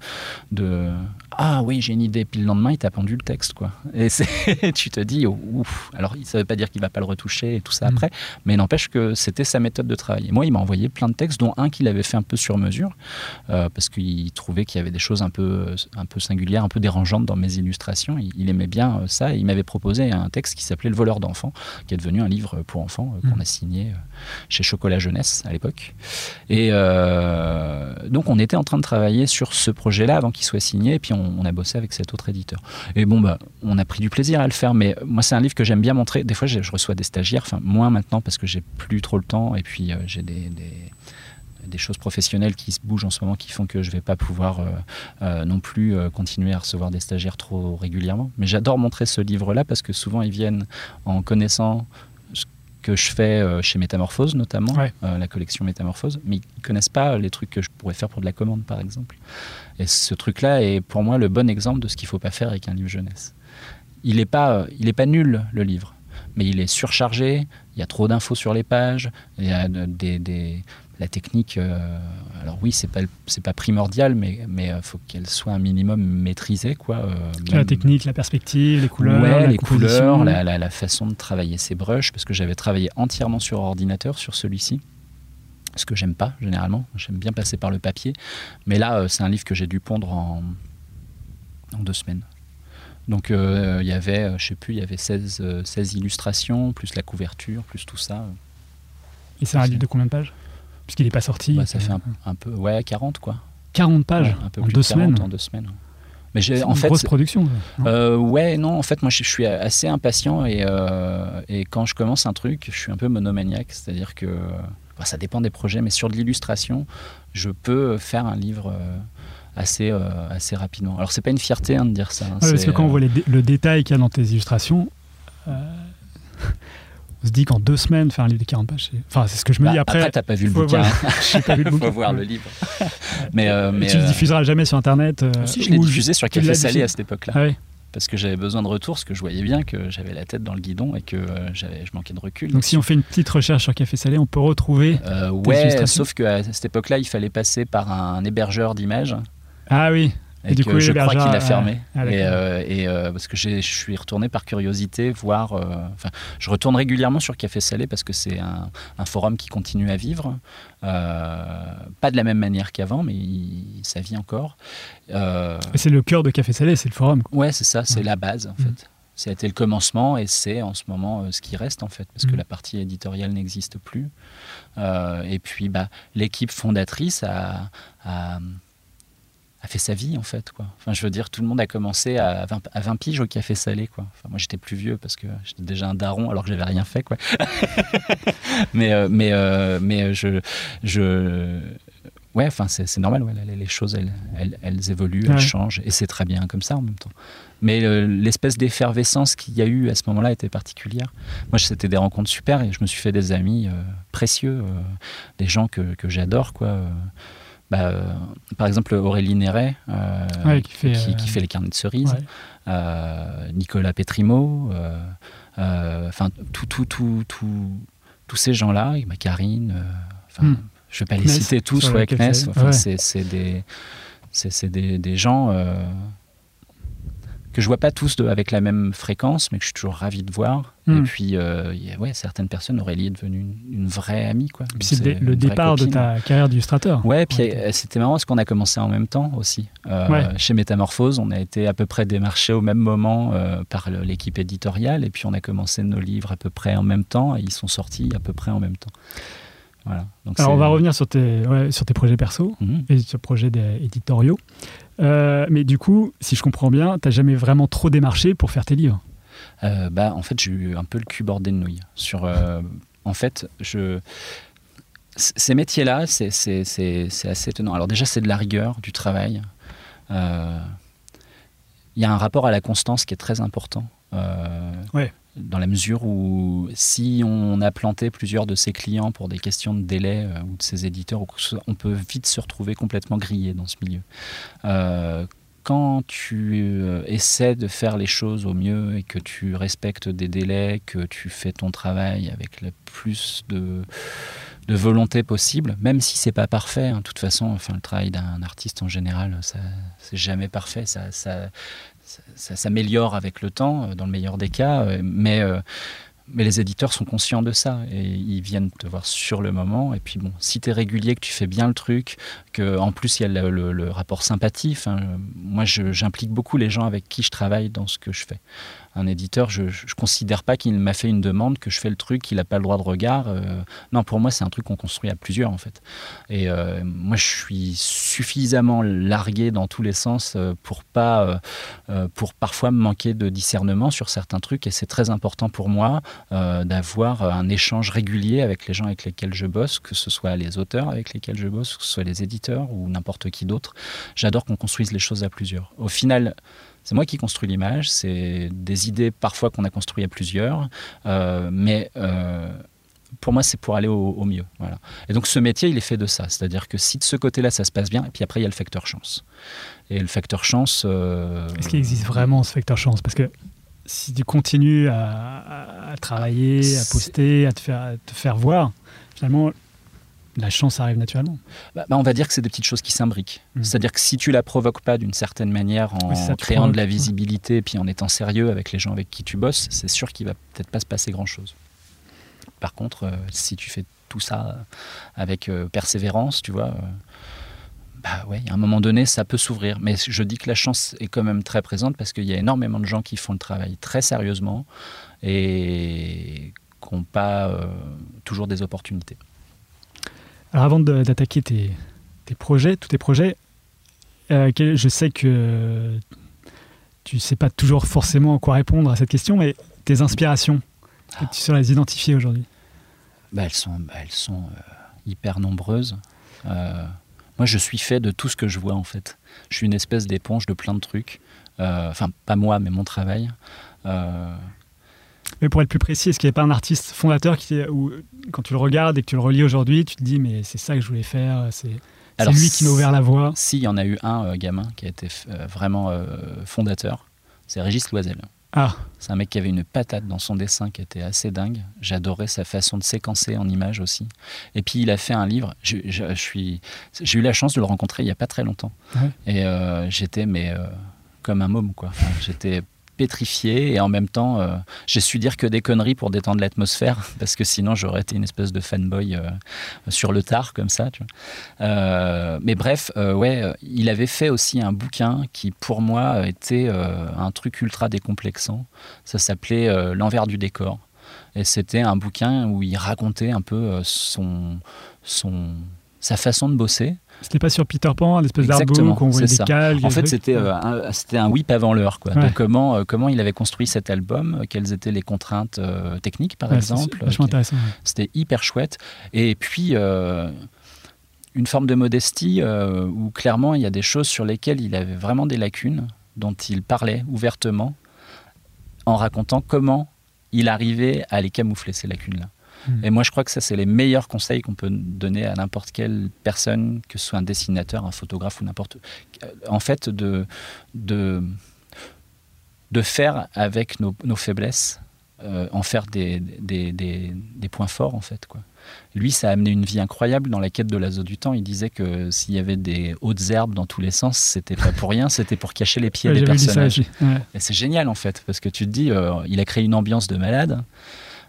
de ah oui j'ai une idée, puis le lendemain il t'a pendu le texte quoi. Et tu te dis oh, ouf. Alors ça veut pas dire qu'il va pas le retoucher et tout ça Mm. après, mais n'empêche que c'était sa méthode de travail. Et moi il m'a envoyé plein de textes, dont un qu'il avait fait un peu sur mesure, euh, parce qu'il trouvait qu'il y avait des choses un peu un peu singulières, un peu dérangeantes dans mes illustrations. Il, il aimait bien euh, ça. Et il m'avait proposé un texte qui s'appelait Le voleur d'enfants, qui est devenu un livre pour enfants euh, qu'on Mm. a signé chez Chocolat Jeunesse à l'époque. Et euh, donc on était en train de travailler sur ce projet-là avant qu'il soit signé, et puis on, a bossé avec cet autre éditeur. Et bon, bah, on a pris du plaisir à le faire, mais moi c'est un livre que j'aime bien montrer. Des fois je, reçois des stagiaires, enfin moins maintenant parce que j'ai plus trop le temps, et puis euh, j'ai des, choses professionnelles qui se bougent en ce moment qui font que je vais pas pouvoir euh, euh, non plus euh, continuer à recevoir des stagiaires trop régulièrement. Mais j'adore montrer ce livre-là parce que souvent ils viennent en connaissant que je fais euh, chez Métamorphose notamment, Ouais. euh, la collection Métamorphose, mais ils connaissent pas les trucs que je pourrais faire pour de la commande par exemple. Et ce truc-là est pour moi le bon exemple de ce qu'il faut pas faire avec un livre jeunesse. Il n'est pas, il est pas nul le livre, mais il est surchargé il y a trop d'infos sur les pages, il y a des, des- la technique. euh, alors oui, c'est pas c'est pas primordial, mais mais euh, faut qu'elle soit un minimum maîtrisée, quoi. euh, La technique, la perspective, les couleurs, Ouais, les couleurs, la, la- la façon de travailler ses brushes, parce que j'avais travaillé entièrement sur ordinateur sur celui-ci. Ce que j'aime pas généralement, j'aime bien passer par le papier. Mais là, euh, c'est un livre que j'ai dû pondre en, en deux semaines. Donc il y avait, je sais plus, il y avait 16, euh, 16 illustrations, plus la couverture, plus tout ça. Et c'est un livre de combien de pages? Puisqu'il n'est pas sorti. Bah, ça fait un, un peu, ouais, 40 quoi. 40 pages Ouais, un peu en plus deux de 40 semaines. en deux semaines. Mais j'ai, en une fait, grosse production. non Euh, ouais, non, en fait, moi, je, je suis assez impatient et, euh, et quand je commence un truc, je suis un peu monomaniaque. C'est-à-dire que bah, ça dépend des projets, mais sur de l'illustration, je peux faire un livre euh, assez, assez rapidement. Alors, c'est pas une fierté hein, de dire ça. hein, Ouais, parce que quand on voit les dé- le détail qu'il y a dans tes illustrations, on se dit qu'en deux semaines, faire un livre de 40 pages, c'est... Enfin, c'est ce que je me bah, dis après, après. t'as pas vu le bouquin. j'ai pas vu le bouquin. faut voir le livre. mais euh, Mais tu le euh, diffuseras jamais sur Internet euh, si, je l'ai diffusé sur Café Salé diffusé à cette époque-là. Ah oui. Parce que j'avais besoin de retour, parce que je voyais bien que j'avais la tête dans le guidon et que euh, j'avais, je manquais de recul. Donc si on fait une petite recherche sur Café Salé, on peut retrouver... Euh, ouais, sauf qu'à cette époque-là, il fallait passer par un hébergeur d'images. Ah oui, Et, Et du que coup, je crois qu'il a fermé. ah, et euh, et, euh, parce que je suis retourné par curiosité voir. euh, Enfin, je retourne régulièrement sur Café Salé parce que c'est un, un forum qui continue à vivre. Pas de la même manière qu'avant, mais il- ça vit encore. C'est le cœur de Café Salé, c'est le forum. quoi. Ouais, c'est ça, c'est Ouais. la base en Mhm. fait. Ça a été le commencement et c'est en ce moment ce qui reste en fait, parce que Mhm. la partie éditoriale n'existe plus. Et puis bah, l'équipe fondatrice a, a, a fait sa vie en fait. Quoi. Enfin, je veux dire, tout le monde a commencé à 20, à 20 piges au café salé. Quoi. Enfin, moi j'étais plus vieux parce que j'étais déjà un daron alors que j'avais rien fait. Quoi. mais euh, mais, euh, mais je. je Ouais, enfin c'est normal, ouais, les, choses elles, elles, elles évoluent, elles changent, et c'est très bien comme ça en même temps. Mais euh, l'espèce d'effervescence qu'il y a eu à ce moment-là était particulière. Moi, c'était des rencontres super et je me suis fait des amis précieux, des gens que, que j'adore. quoi. Bah, euh, par exemple, Aurélie Néret, euh, Ouais, qui fait, qui, euh, qui fait les carnets de cerises, Ouais. Nicolas Petrimo, euh, enfin, tout, tout, tout, tous ces gens-là, Karine, Hmm. je ne vais pas les Kness, citer tous, ouais, Kness, c'est- des, des, des gens que je vois pas tous de- avec la même fréquence, mais que je suis toujours ravi de voir. Et Hmm. puis, euh, a- ouais, certaines personnes, Aurélie est devenue une, une vraie amie. Quoi. Puis c'est le départ de ta carrière d'illustrateur. Ouais, puis Ouais. euh, c'était marrant parce qu'on a commencé en même temps aussi. Euh, Ouais. Chez Métamorphose, on a été à peu près démarchés au même moment euh, par l'équipe éditoriale et puis on a commencé nos livres à peu près en même temps et ils sont sortis à peu près en même temps. Voilà. Donc Alors on va revenir sur tes, ouais, sur tes projets perso Mhm. et sur projets éditoriaux. Euh, mais du coup, si je comprends bien, t'as jamais vraiment trop démarché pour faire tes livres? Euh, bah, en fait, j'ai eu un peu le cul bordé de nouilles. Sur, euh, en fait, je... ces métiers-là, c'est assez étonnant. Alors déjà, c'est de la rigueur, du travail. Il y a un rapport à la constance qui est très important. Euh, Ouais. Dans la mesure où si on a planté plusieurs de ses clients pour des questions de délai euh, ou de ses éditeurs, on peut vite se retrouver complètement grillé dans ce milieu. Euh, quand tu euh, essaies de faire les choses au mieux et que tu respectes des délais, que tu fais ton travail avec le plus de, de volonté possible, même si c'est pas parfait, hein, de toute façon, enfin, le travail d'un artiste en général, ça, c'est jamais parfait, ça, ça, s'améliore avec le temps, euh, dans le meilleur des cas, euh, mais, euh, mais les éditeurs sont conscients de ça et ils viennent te voir sur le moment. Et puis bon, si tu es régulier, que tu fais bien le truc, que en plus il y a le, rapport sympathie, enfin, moi j'implique beaucoup les gens avec qui je travaille dans ce que je fais. Un éditeur, je ne considère pas qu'il m'a fait une demande, que je fais le truc, qu'il n'a pas le droit de regard. euh, non, pour moi, c'est un truc qu'on construit à plusieurs, en fait. Et euh, moi, je suis suffisamment largué dans tous les sens euh, pour pas, pour parfois me manquer de discernement sur certains trucs. Et c'est très important pour moi euh, d'avoir un échange régulier avec les gens avec lesquels je bosse, que ce soit les auteurs avec lesquels je bosse, que ce soit les éditeurs ou n'importe qui d'autre. J'adore qu'on construise les choses à plusieurs. Au final, c'est moi qui construis l'image, c'est des idées parfois qu'on a construites à plusieurs, euh, mais euh, pour moi c'est pour aller au, mieux. Voilà. Et donc ce métier il est fait de ça, c'est-à-dire que si de ce côté-là ça se passe bien, et puis après il y a le facteur chance. Et le facteur chance... Est-ce qu'il existe vraiment ce facteur chance? Parce que si tu continues à- à travailler, à C'est- poster, à te faire, à te faire voir, finalement, la chance arrive naturellement. Bah, bah, on va dire que c'est des petites choses qui s'imbriquent. Mhm. C'est-à-dire que si tu la provoques pas d'une certaine manière en Oui, ça, créant de la visibilité et puis en étant sérieux avec les gens avec qui tu bosses, c'est sûr qu'il va peut-être pas se passer grand-chose. Par contre, euh, si tu fais tout ça avec euh, persévérance, tu vois, euh, bah ouais, à un moment donné, ça peut s'ouvrir. Mais je dis que la chance est quand même très présente parce qu'il y a énormément de gens qui font le travail très sérieusement et qui n'ont pas euh, toujours des opportunités. Alors avant d'attaquer tes, tes projets, tous tes projets, euh, je sais que tu sais pas toujours forcément quoi répondre à cette question, mais tes inspirations, Ah. tu saurais les identifier aujourd'hui Bah, elles sont, bah, elles sont euh, hyper nombreuses. Moi, je suis fait de tout ce que je vois, en fait. Je suis une espèce d'éponge de plein de trucs. Enfin, pas moi, mais mon travail. Euh, Mais pour être plus précis, est-ce qu'il n'y a pas un artiste fondateur qui, où, quand tu le regardes et que tu le relis aujourd'hui, tu te dis mais c'est ça que je voulais faire, c'est lui qui m'a ouvert la voie. si, il y en a eu un euh, gamin qui a été euh, vraiment euh, fondateur. C'est Régis Loisel. Ah, C'est un mec qui avait une patate dans son dessin qui était assez dingue. J'adorais sa façon de séquencer en images aussi. Et puis il a fait un livre. Je, je- je suis, j'ai eu la chance de le rencontrer il y a pas très longtemps. Ouais. Et j'étais mais comme un môme quoi. Enfin, j'étais pétrifié et en même temps euh, j'ai su dire que des conneries pour détendre l'atmosphère parce que sinon j'aurais été une espèce de fanboy euh, sur le tard comme ça tu vois. Euh, mais bref ouais il avait fait aussi un bouquin qui pour moi était un truc ultra décomplexant ça s'appelait l'envers du décor et c'était un bouquin où il racontait un peu son son sa façon de bosser c'était pas sur Peter Pan, l'espèce Exactement, d'artbook où on voyait des calques. En fait, c'était euh, un, c'était un whip avant l'heure. Quoi. Ouais. De comment, euh, comment il avait construit cet album, euh, quelles étaient les contraintes euh, techniques, par Ouais, c'est exemple. vachement intéressant. ouais. C'était hyper chouette. Et puis, une forme de modestie où clairement, il y a des choses sur lesquelles il avait vraiment des lacunes, dont il parlait ouvertement, en racontant comment il arrivait à les camoufler, ces lacunes-là. Et moi, je crois que ça, c'est les meilleurs conseils qu'on peut donner à n'importe quelle personne, que ce soit un dessinateur, un photographe ou n'importe. euh, En fait, de, de, de faire avec nos, nos faiblesses, euh, en faire des, des, des, des points forts, en fait. Quoi. Lui, ça a amené une vie incroyable dans la quête de l'azo du temps. Il disait que s'il y avait des hautes herbes dans tous les sens, c'était pas pour rien, c'était pour cacher les pieds Ouais, des personnages. Ouais. Et c'est génial en fait, parce que tu te dis, euh, il a créé une ambiance de malade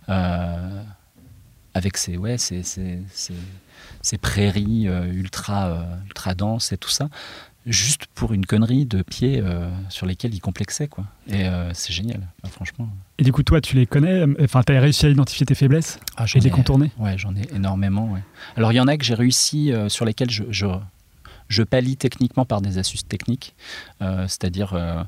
euh, avec ses, ouais, ses, ses- ses- prairies euh, ultra, euh, ultra denses et tout ça, juste pour une connerie de pieds euh, sur lesquels il complexait. Quoi. Et euh, c'est génial, Enfin, franchement. Et du coup, toi, tu les connais Enfin, tu as réussi à identifier tes faiblesses Ah, et les contourner Ouais, j'en ai énormément. Ouais. Alors, il y en a que j'ai réussi, euh, sur lesquels je, je, je pallie techniquement par des astuces techniques. C'est-à-dire,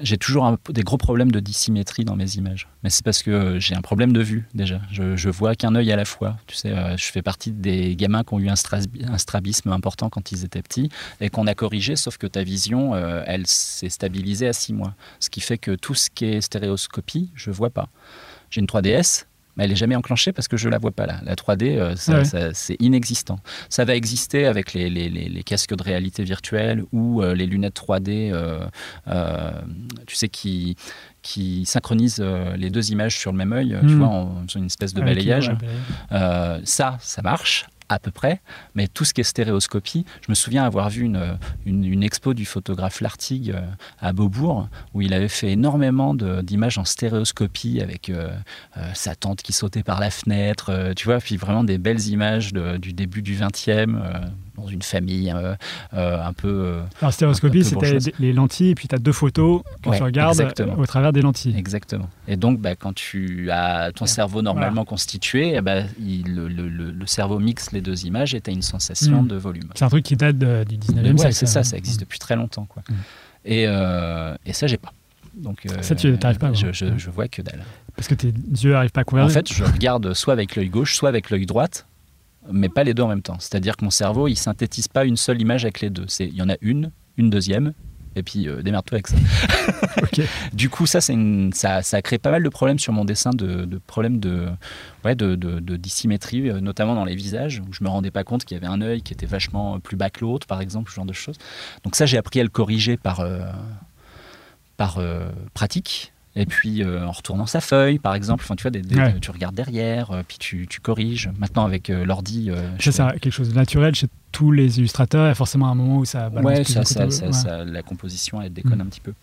j'ai toujours des gros problèmes de dissymétrie dans mes images. Mais c'est parce que euh, j'ai un problème de vue, déjà. Je, je vois qu'un œil à la fois. Tu sais, euh, je fais partie des gamins qui ont eu un strabisme important quand ils étaient petits et qu'on a corrigé, sauf que ta vision, euh, elle s'est stabilisée à 6 mois. Ce qui fait que tout ce qui est stéréoscopie, je vois pas. J'ai une 3DS, mais elle est jamais enclenchée parce que je la vois pas là. La 3D, euh, ouais. c'est inexistant. Ça va exister avec les, les- les- les casques de réalité virtuelle ou euh, les lunettes 3D, euh, euh, tu sais, qui, qui synchronisent les deux images sur le même œil, tu Mhm. vois, en faisant une espèce de Avec- balayage. ça, ça marche à peu près, mais tout ce qui est stéréoscopie, je me souviens avoir vu une, expo du photographe Lartigue euh, à Beaubourg, où il avait fait énormément d'images en stéréoscopie avec euh, euh, sa tante qui sautait par la fenêtre, tu vois, puis vraiment des belles images du début du 20e, euh, dans une famille euh, euh, un peu... euh, Alors, stéréoscopie, c'était les lentilles, et puis tu as deux photos que Ouais, tu regardes exactement. au travers des lentilles. Exactement. Et donc, bah, quand tu as ton cerveau normalement constitué, eh il- le, le- le- le cerveau mixe les deux images et tu as une sensation Mm. de volume. C'est un truc qui date de- du 19e Ouais, siècle. c'est ça, ça existe depuis très longtemps. Quoi. Mm. Et, euh, et ça, j'ai pas. Donc, euh, Ça, tu t'arrives pas je, je, je vois que dalle. Parce que tes yeux n'arrivent pas à couvrir. En fait, je regarde soit avec l'œil gauche, soit avec l'œil droite, mais pas les deux en même temps. C'est-à-dire que mon cerveau, il synthétise pas une seule image avec les deux. C'est- Il y en a une, une deuxième, et puis euh, démerde-toi avec ça. Du coup, ça, c'est une- ça, ça a créé pas mal de problèmes sur mon dessin, de, de problèmes de, ouais, de, de, de dissymétrie, euh, notamment dans les visages, où je me rendais pas compte qu'il y avait un œil qui était vachement plus bas que l'autre, par exemple, ce genre de choses. Donc ça, j'ai appris à le corriger par, euh, par euh, pratique. Et puis euh, en retournant sa feuille, par exemple, enfin, tu vois, des- des- Ouais. tu regardes derrière, euh, puis tu, tu corriges. Maintenant avec euh, l'ordi, euh, Ça, c'est quelque chose de naturel chez tous les illustrateurs. Il y a forcément un moment où ça balance ouais, ça, ça- ça- la composition, elle déconne Mm. un petit peu.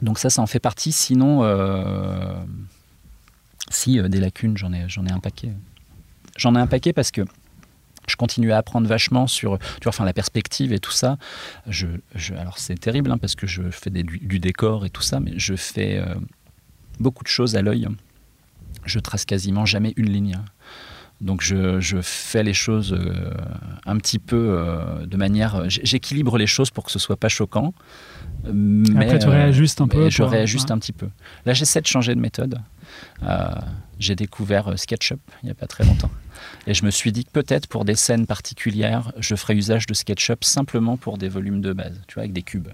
Donc ça, ça en fait partie. Sinon, si des lacunes, j'en ai, j'en ai un paquet. J'en ai un paquet parce que je continue à apprendre vachement sur, tu vois, enfin la perspective et tout ça. Je, je- alors c'est terrible hein, parce que je fais des- du, du décor et tout ça, mais je fais euh, beaucoup de choses à l'œil. Je trace quasiment jamais une ligne. Donc je, je fais les choses euh, un petit peu euh, de manière. J'équilibre les choses pour que ce soit pas choquant. Mais, Après, tu réajustes un peu Je réajuste un petit peu. Là, j'essaie de changer de méthode. Euh, J'ai découvert euh, SketchUp il n'y a pas très longtemps. Et je me suis dit que peut-être pour des scènes particulières, je ferais usage de SketchUp simplement pour des volumes de base, tu vois, avec des cubes.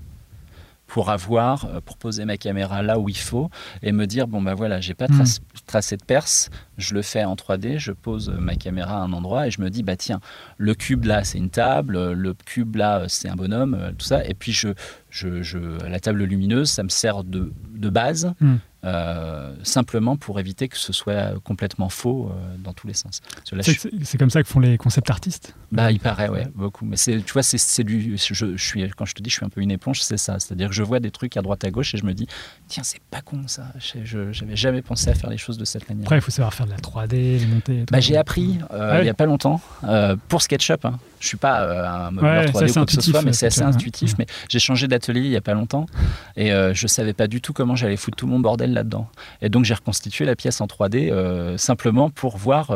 Pour avoir, euh, pour poser ma caméra là où il faut et me dire, bon, bah voilà, j'ai pas Mm. trace- tracé de perce, je le fais en 3D, je pose ma caméra à un endroit et je me dis, bah tiens, le cube là, c'est une table, le cube là, c'est un bonhomme, tout ça. Et puis, je, je, je- la table lumineuse, ça me sert de, de base, Mm. euh, simplement pour éviter que ce soit complètement faux euh, dans tous les sens. C'est je- comme ça que font les concept artistes? bah, il paraît, ouais, beaucoup. Mais tu vois, c'est, c'est du. Je, je suis, quand je te dis, je suis un peu une éponge, c'est ça. C'est-à-dire que je vois des trucs à droite à gauche et je me dis, tiens, c'est pas con ça. Je, j'avais jamais pensé à faire les choses de cette manière. Après, il faut savoir faire de la 3D, les tout. Bah, j'ai appris euh, Ah il y a pas longtemps euh, pour SketchUp. Hein. Je suis pas euh, un modeleur Ouais, 3D ça, ou quoi que ce soit, mais c'est assez ouais. intuitif. Mais j'ai changé d'atelier il y a pas longtemps et je savais pas du tout comment j'allais foutre tout mon bordel là-dedans. Et donc j'ai reconstitué la pièce en 3D euh, simplement pour voir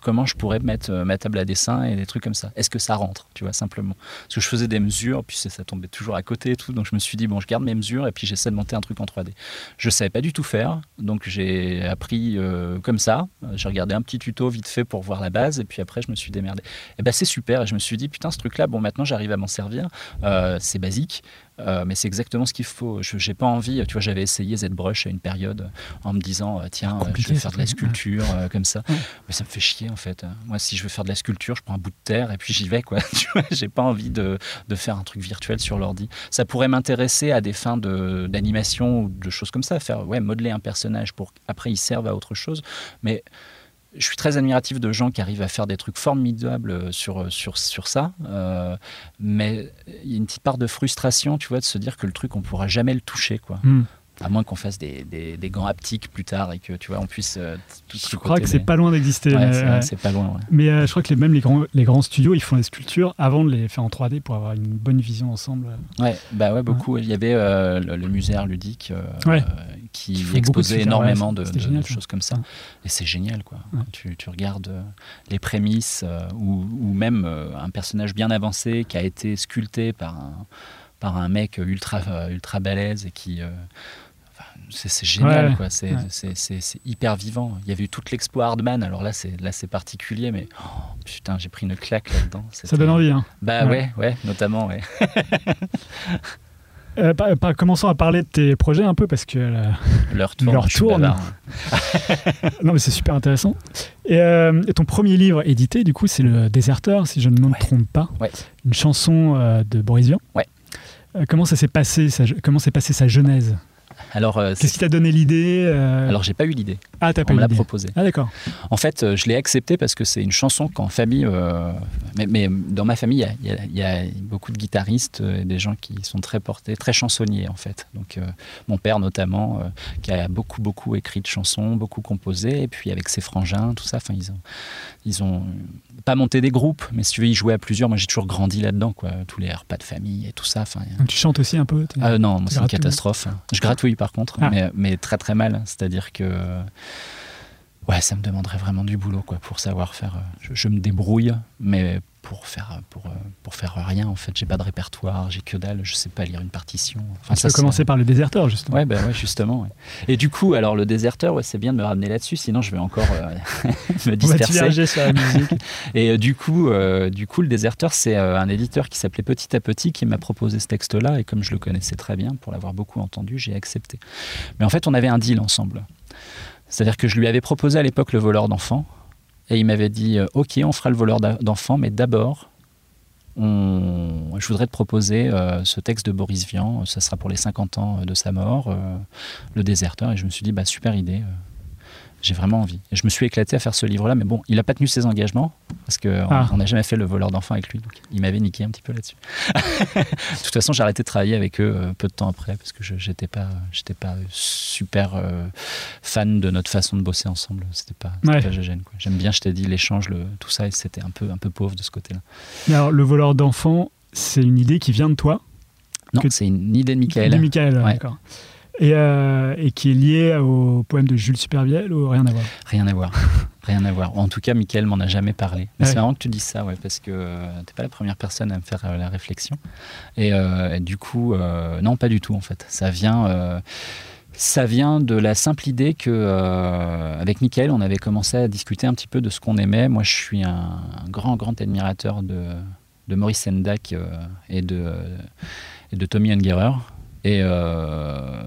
comment je pourrais mettre ma table à dessin et des trucs comme ça. Est-ce que ça rentre, tu vois, simplement? Parce que je faisais des mesures, puis ça, ça tombait toujours à côté et tout. Donc je me suis dit, bon, je garde mes mesures et puis j'essaie de monter un truc en 3D. Je savais pas du tout faire, donc j'ai appris euh, comme ça. J'ai regardé un petit tuto vite fait pour voir la base, et puis après je me suis démerdé. Et ben c'est super, et je me suis dit, putain, ce truc-là, bon, maintenant j'arrive à m'en servir. Euh, c'est basique. Euh, mais c'est exactement ce qu'il faut. Je j'ai pas envie, tu vois, j'avais essayé ZBrush à une période en me disant, euh, tiens, euh, je vais faire de la sculpture euh, comme ça. Ouais. Mais ça me fait chier en fait. Moi, si je veux faire de la sculpture, je prends un bout de terre et puis j'y vais, quoi. Tu vois, j'ai pas envie de, de faire un truc virtuel sur l'ordi. Ça pourrait m'intéresser à des fins de- d'animation ou de choses comme ça, faire ouais, modeler un personnage pour après il serve à autre chose. Mais je suis très admiratif de gens qui arrivent à faire des trucs formidables sur, sur, sur ça. Euh, mais il y a une petite part de frustration, tu vois, de se dire que le truc, on pourra jamais le toucher, quoi. Hmm. À moins qu'on fasse des, des, des gants haptiques plus tard et que, tu vois, on puisse euh, tout Je crois que c'est pas loin d'exister. Ouais, c'est- pas loin, ouais. Mais euh, je crois que les, même les grands, les grands studios, ils font les sculptures avant de les faire en 3D pour avoir une bonne vision ensemble. Ouais, bah ouais, beaucoup. Il y avait euh, le, le musée Art ludique qui exposait énormément de, c'était de- génial, de ça. choses comme ça. Et c'est génial, quoi. Tu, tu regardes les prémices ou, ou même un personnage bien avancé qui a été sculpté par un, par un mec ultra, ultra balèze et qui. C'est génial, Ouais, quoi. C'est ouais. hyper vivant. Il y avait eu toute l'expo Hardman. Alors là, c'est là, c'est particulier, mais oh, putain, j'ai pris une claque là-dedans. Ça donne envie. Hein. Bah Ouais. ouais, ouais, notamment, ouais. Euh, par- par- commençons à parler de tes projets un peu parce que euh, Leur tourne. Leur je suis tourne. non mais c'est super intéressant. Et, euh, et ton premier livre édité du coup c'est le Déserteur si je ne me Ouais. trompe pas, Ouais. une chanson de Boris Vian. Ouais. Comment ça s'est passé comment s'est passée sa genèse? Alors, euh, Qu'est-ce qui t'a donné l'idée euh, alors j'ai pas eu l'idée. Ah t'as pas On me eu l'a l'idée. proposé. Ah d'accord. En fait, euh, je l'ai accepté parce que c'est une chanson qu'en famille, euh, mais, mais dans ma famille, il y a- y, y beaucoup de guitaristes et des gens qui sont très portés, très chansonniers en fait. Donc mon père notamment, qui a beaucoup beaucoup écrit de chansons, beaucoup composé, et puis avec ses frangins, tout ça. Enfin, ils ont, ils ont pas monté des groupes, mais si tu veux, ils jouaient à plusieurs. Moi, j'ai toujours grandi là-dedans, quoi. Tous les repas de famille et tout ça. Enfin, Donc tu chantes aussi un peu ah non, c'est une gratouilles catastrophe. Je gratouille par contre, Ah. mais, mais très très mal. C'est-à-dire que ouais, ça me demanderait vraiment du boulot quoi, pour savoir faire. euh, Je, je me débrouille, mais pour faire, pour, euh, pour faire rien en fait. J'ai pas de répertoire, j'ai que dalle, je sais pas lire une partition. Enfin, Tu peux commencer par le Déserteur justement. Ouais, bah ouais, justement. ouais. Et du coup, alors le déserteur, ouais, c'est bien de me ramener là-dessus, sinon je vais encore euh, me disperser. sur la musique. Et euh, du coup, euh, du coup, le déserteur, c'est un éditeur qui s'appelait Petit à Petit qui m'a proposé ce texte-là. Et comme je le connaissais très bien, pour l'avoir beaucoup entendu, j'ai accepté. Mais en fait, on avait un deal ensemble. C'est-à-dire que je lui avais proposé à l'époque le voleur d'enfants. Et il m'avait dit euh, Ok, on fera le voleur d'enfants, mais d'abord, je voudrais te proposer euh, ce texte de Boris Vian, ça sera pour les 50 ans de sa mort, euh, Le déserteur. Et je me suis dit, bah, super idée. J'ai vraiment envie. Et je me suis éclaté à faire ce livre-là, mais bon, il n'a pas tenu ses engagements, parce qu'on Ah. n'a jamais fait le voleur d'enfants avec lui, donc il m'avait niqué un petit peu là-dessus. de toute façon, j'ai arrêté de travailler avec eux euh, peu de temps après, parce que je n'étais pas, j'étais pas super euh, fan de notre façon de bosser ensemble. C'était pas, Ouais. pas gêne, quoi. J'aime bien, je t'ai dit, l'échange, le, tout ça, et c'était un peu, un peu pauvre de ce côté-là. Mais alors, le voleur d'enfants, c'est une idée qui vient de toi? Non, Que- c'est une idée de Michael. De Michael, Ouais. d'accord. Et, euh, et qui est liée au poème de Jules Supervielle ou rien à voir? Rien à voir. Rien à voir. En tout cas, Michael m'en a jamais parlé. Mais Ouais. c'est marrant que tu dises ça, ouais, parce que euh, t'es pas la première personne à me faire euh, la réflexion. Et, euh, et du coup, non, pas du tout en fait. Ça vient. ça vient de la simple idée que, euh, avec Michael, on avait commencé à discuter un petit peu de ce qu'on aimait. Moi, je suis un, un grand, grand admirateur de, de Maurice Sendak euh, et, de, et de Tommy Ungerer. Et euh,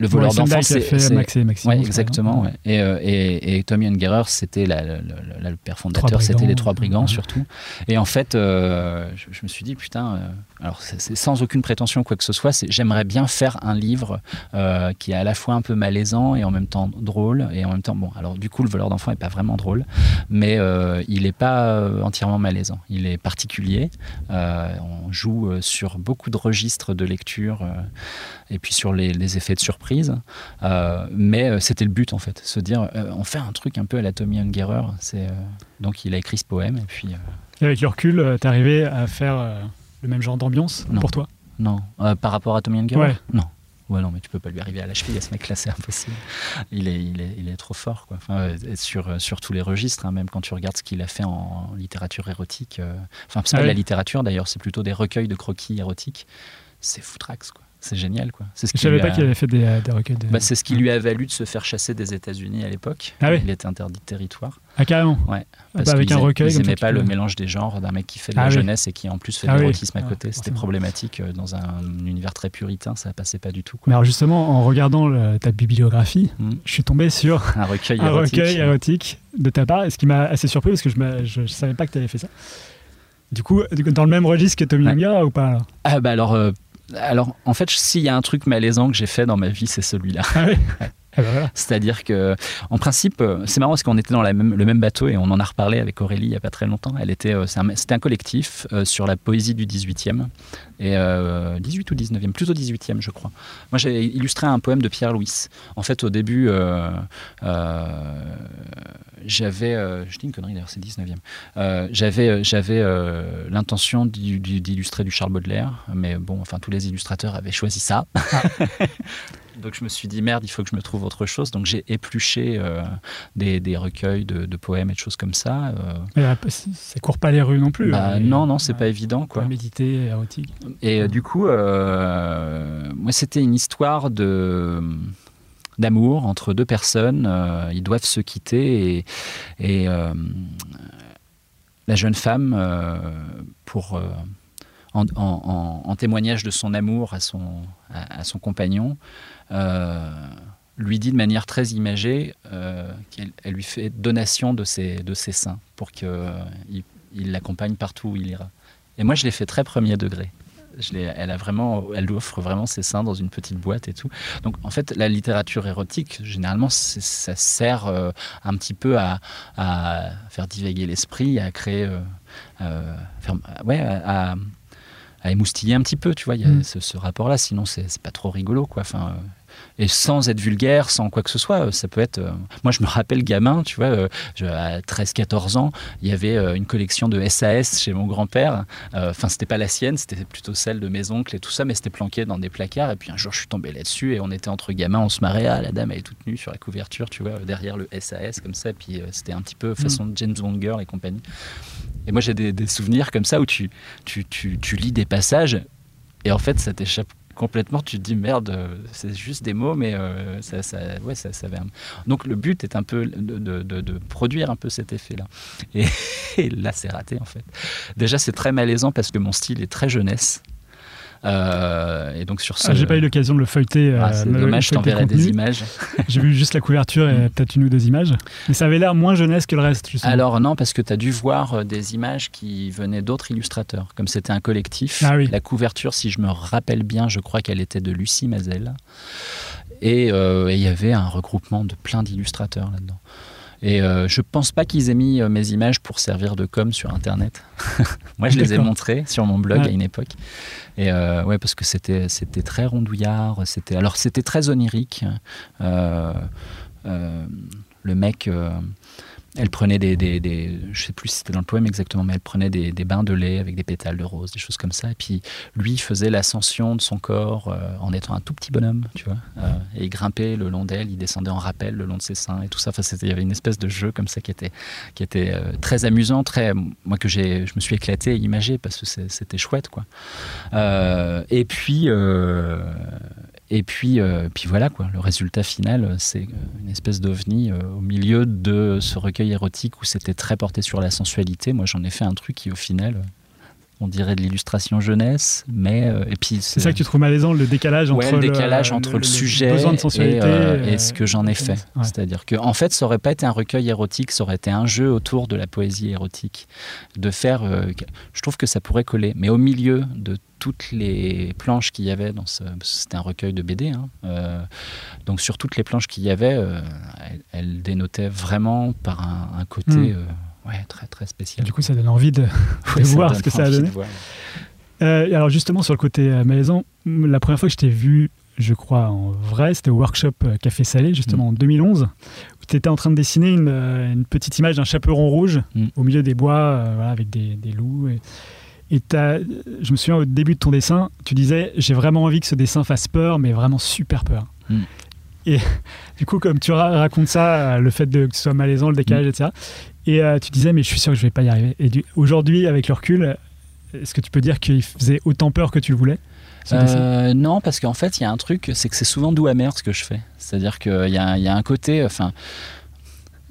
le voleur d'enfants, c'est fait c'est- Max et Maxime. Ouais, exactement. ouais. Et, euh, et, et Tommy Ungerer, c'était la- le, père fondateur, c'était les trois brigands Ouais. surtout. Et en fait, euh, je, je me suis dit, putain, euh, alors c'est sans aucune prétention quoi que ce soit, j'aimerais bien faire un livre euh, qui est à la fois un peu malaisant et en même temps drôle. Et en même temps, bon, alors du coup, le voleur d'enfants est pas vraiment drôle, mais il n'est pas entièrement malaisant. Il est particulier. On joue sur beaucoup de registres de lecture et puis sur les, les effets de surprise. Euh, mais euh, c'était le but en fait, se dire euh, on fait un truc un peu à la Tommy Ungerer. C'est donc il a écrit ce poème et puis Et avec le recul, t'es arrivé à faire le même genre d'ambiance pour toi? Non par rapport à Tommy Ungerer? Ouais. non. Ouais, non, mais tu peux pas lui arriver à la cheville à ce mec-là, c'est impossible. Il est, il, est, il est trop fort, quoi. Enfin, euh, sur, sur tous les registres, hein, même quand tu regardes ce qu'il a fait en littérature érotique. euh, Enfin, c'est Ah pas de la littérature d'ailleurs, c'est plutôt des recueils de croquis érotiques. C'est foutrax, quoi. C'est génial, quoi. C'est ce Je savais pas a- qu'il avait fait des, euh, des recueils de. Bah, c'est ce qui lui a valu de se faire chasser des États-Unis à l'époque. Ah oui. Il était interdit de territoire. Ah, carrément Ouais. Ah, Parce bah, avec un recueil. Ils pas le mélange des genres d'un mec qui fait de Ah la oui. jeunesse et qui en plus fait Ah de oui. l'érotisme à côté. C'était problématique euh, dans un univers très puritain, ça passait pas du tout. Mais alors justement, en regardant le- ta bibliographie, Hmm. je suis tombé sur Un recueil un érotique. recueil érotique de ta part, et ce qui m'a assez surpris parce que je ne savais pas que tu avais fait ça. Du coup, dans le même registre que Tommy Ouais. Ou pas alors? Ah bah alors, euh, alors en fait, s'il y a un truc malaisant que j'ai fait dans ma vie, c'est celui-là. Ah Ah bah voilà. C'est-à-dire que, en principe, euh, c'est marrant parce qu'on était dans la même- le même bateau et on en a reparlé avec Aurélie il n'y a pas très longtemps. Elle était, euh, un- c'était un, collectif euh, sur la poésie du 18e, et, euh, 18 ou 19e, plutôt 18e, je crois. Moi, j'ai illustré un poème de Pierre Louis. En fait, au début, euh, euh, j'avais, je dis une connerie d'ailleurs, c'est 19e. Euh, j'avais, j'avais l'intention d'illustrer du Charles Baudelaire, mais bon, enfin, tous les illustrateurs avaient choisi ça. Donc je me suis dit merde, il faut que je me trouve autre chose. Donc j'ai épluché euh, des, des recueils de, de poèmes et de choses comme ça. euh. Mais, euh, ça court pas les rues non plus. Bah, hein, non, non, c'est pas évident quoi. Méditer, érotique. Et euh, du coup, moi c'était une histoire de d'amour entre deux personnes. ils doivent se quitter et, et la jeune femme, pour en, en- en- en témoignage de son amour à son, à, à son compagnon, lui dit de manière très imagée euh, qu'elle elle lui fait donation de ses, de ses seins pour qu'il il l'accompagne partout où il ira. Et moi, je l'ai fait très premier degré. Je elle a vraiment, elle lui offre vraiment ses seins dans une petite boîte et tout. Donc, en fait, la littérature érotique, généralement, ça sert euh, un petit peu à, à faire divaguer l'esprit, à créer, euh, euh, faire- ouais, à, à émoustiller un petit peu, tu vois. Il y a Mm. ce, ce rapport-là. Sinon, c'est c'est pas trop rigolo, quoi. Enfin. Et sans être vulgaire, sans quoi que ce soit, euh, ça peut être. euh, Moi, je me rappelle gamin, tu vois, euh, je- à 13-14 ans, il y avait une collection de SAS chez mon grand-père. Enfin, c'était pas la sienne, c'était plutôt celle de mes oncles et tout ça, mais c'était planqué dans des placards. Et puis un jour, je suis tombé là-dessus et on était entre gamins, on se marrait. Ah, la dame, elle est toute nue sur la couverture, tu vois, derrière le SAS, comme ça. Et puis c'était un petit peu façon James Bond Girl et compagnie. Et moi, j'ai des, des souvenirs comme ça où tu, tu, tu, tu lis des passages et en fait, ça t'échappe complètement. Tu te dis merde, euh, c'est juste des mots, mais euh, ça, ça, ouais, ça, ça un- Donc le but est un peu de produire un peu cet effet-là. Et, et là, c'est raté en fait. Déjà, c'est très malaisant parce que mon style est très jeunesse. Euh, et donc sur ce. Ah, J'ai pas eu l'occasion de le feuilleter. Ah, euh, c'est me- dommage, je feuilleter le t'enverrai des images. J'ai vu juste la couverture et peut-être une ou deux images. Mais ça avait l'air moins jeunesse que le reste, justement. Alors non, parce que tu as dû voir euh, des images qui venaient d'autres illustrateurs. Comme c'était un collectif, Ah oui. la couverture, si je me rappelle bien, je crois qu'elle était de Lucie Mazel. Et euh, et il y avait un regroupement de plein d'illustrateurs là-dedans. Et euh, je pense pas qu'ils aient mis euh, mes images pour servir de com sur Internet. Moi, je les ai montrées sur mon blog Ouais. à une époque. Et euh, ouais, parce que c'était c'était très rondouillard. C'était alors c'était très onirique. Euh, euh, le mec, elle prenait des, je sais plus si c'était dans le poème exactement, mais elle prenait des, bains de lait avec des pétales de rose, des choses comme ça. Et puis lui faisait l'ascension de son corps euh, en étant un tout petit bonhomme, tu vois. Euh, et il grimpait le long d'elle, il descendait en rappel le long de ses seins et tout ça. Enfin, il y avait une espèce de jeu comme ça qui était, qui était euh, très amusant, très, moi que j'ai, je me suis éclaté à imager parce que c'était chouette, quoi. Et puis. Euh, et puis, euh, puis voilà, quoi. le résultat final, c'est euh, une espèce d'ovni euh, au milieu de ce recueil érotique où c'était très porté sur la sensualité. Moi, j'en ai fait un truc qui, au final, euh, on dirait de l'illustration jeunesse, mais. euh, et puis, C'est ça que tu trouves malaisant, le décalage Ouais, entre le décalage entre le, sujet besoin de sensualité et, euh, et euh, ce que j'en ai fait. Ouais. C'est-à-dire que, en fait, ça aurait pas été un recueil érotique, ça aurait été un jeu autour de la poésie érotique. De faire, euh, je trouve que ça pourrait coller, mais au milieu de toutes les planches qu'il y avait dans ce, c'était un recueil de BD, hein, euh, donc sur toutes les planches qu'il y avait, euh, elles, elles dénotaient vraiment par un, un côté, Mm. euh, ouais, très très spécial. Du coup, ça donne envie de, voir ce que ça a donné. voir. Euh, alors justement sur le côté euh, malaisant, m- la première fois que je t'ai vu, je crois en vrai, c'était au workshop Café Salé justement en 2011, où tu étais en train de dessiner une, une petite image d'un chaperon rouge Mm. au milieu des bois, euh, voilà, avec des, des loups. Et, et je me souviens au début de ton dessin, tu disais j'ai vraiment envie que ce dessin fasse peur, mais vraiment super peur. Mm. Et du coup, comme tu ra- racontes ça, euh, le fait de, que ce soit malaisant, le décalage, etc. Et euh, tu disais mais je suis sûr que je vais pas y arriver. Et aujourd'hui, avec le recul, est-ce que tu peux dire qu'il faisait autant peur que tu le voulais Euh, non, parce qu'en fait, il y a un truc, c'est que c'est souvent doux amer ce que je fais. C'est-à-dire qu'il y, y a un côté, enfin,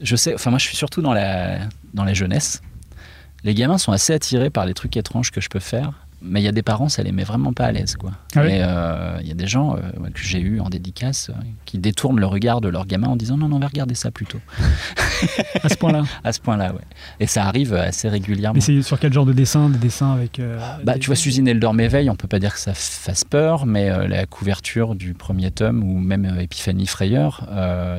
je sais, enfin, moi, je suis surtout dans la, dans la jeunesse. Les gamins sont assez attirés par les trucs étranges que je peux faire, mais il y a des parents, ça les met vraiment pas à l'aise, quoi. Ah oui Et euh, il y a des gens euh, que j'ai eu en dédicace euh, qui détournent le regard de leur gamin en disant non, non, on va regarder ça plutôt. à ce point-là À ce point-là, ouais. Et ça arrive assez régulièrement. Mais c'est sur quel genre de dessin Des dessins avec. Bah, des- tu vois, Suzine et le Dorméveil, on peut pas dire que ça fasse peur, mais la couverture du premier tome ou même Épiphanie Frayeur,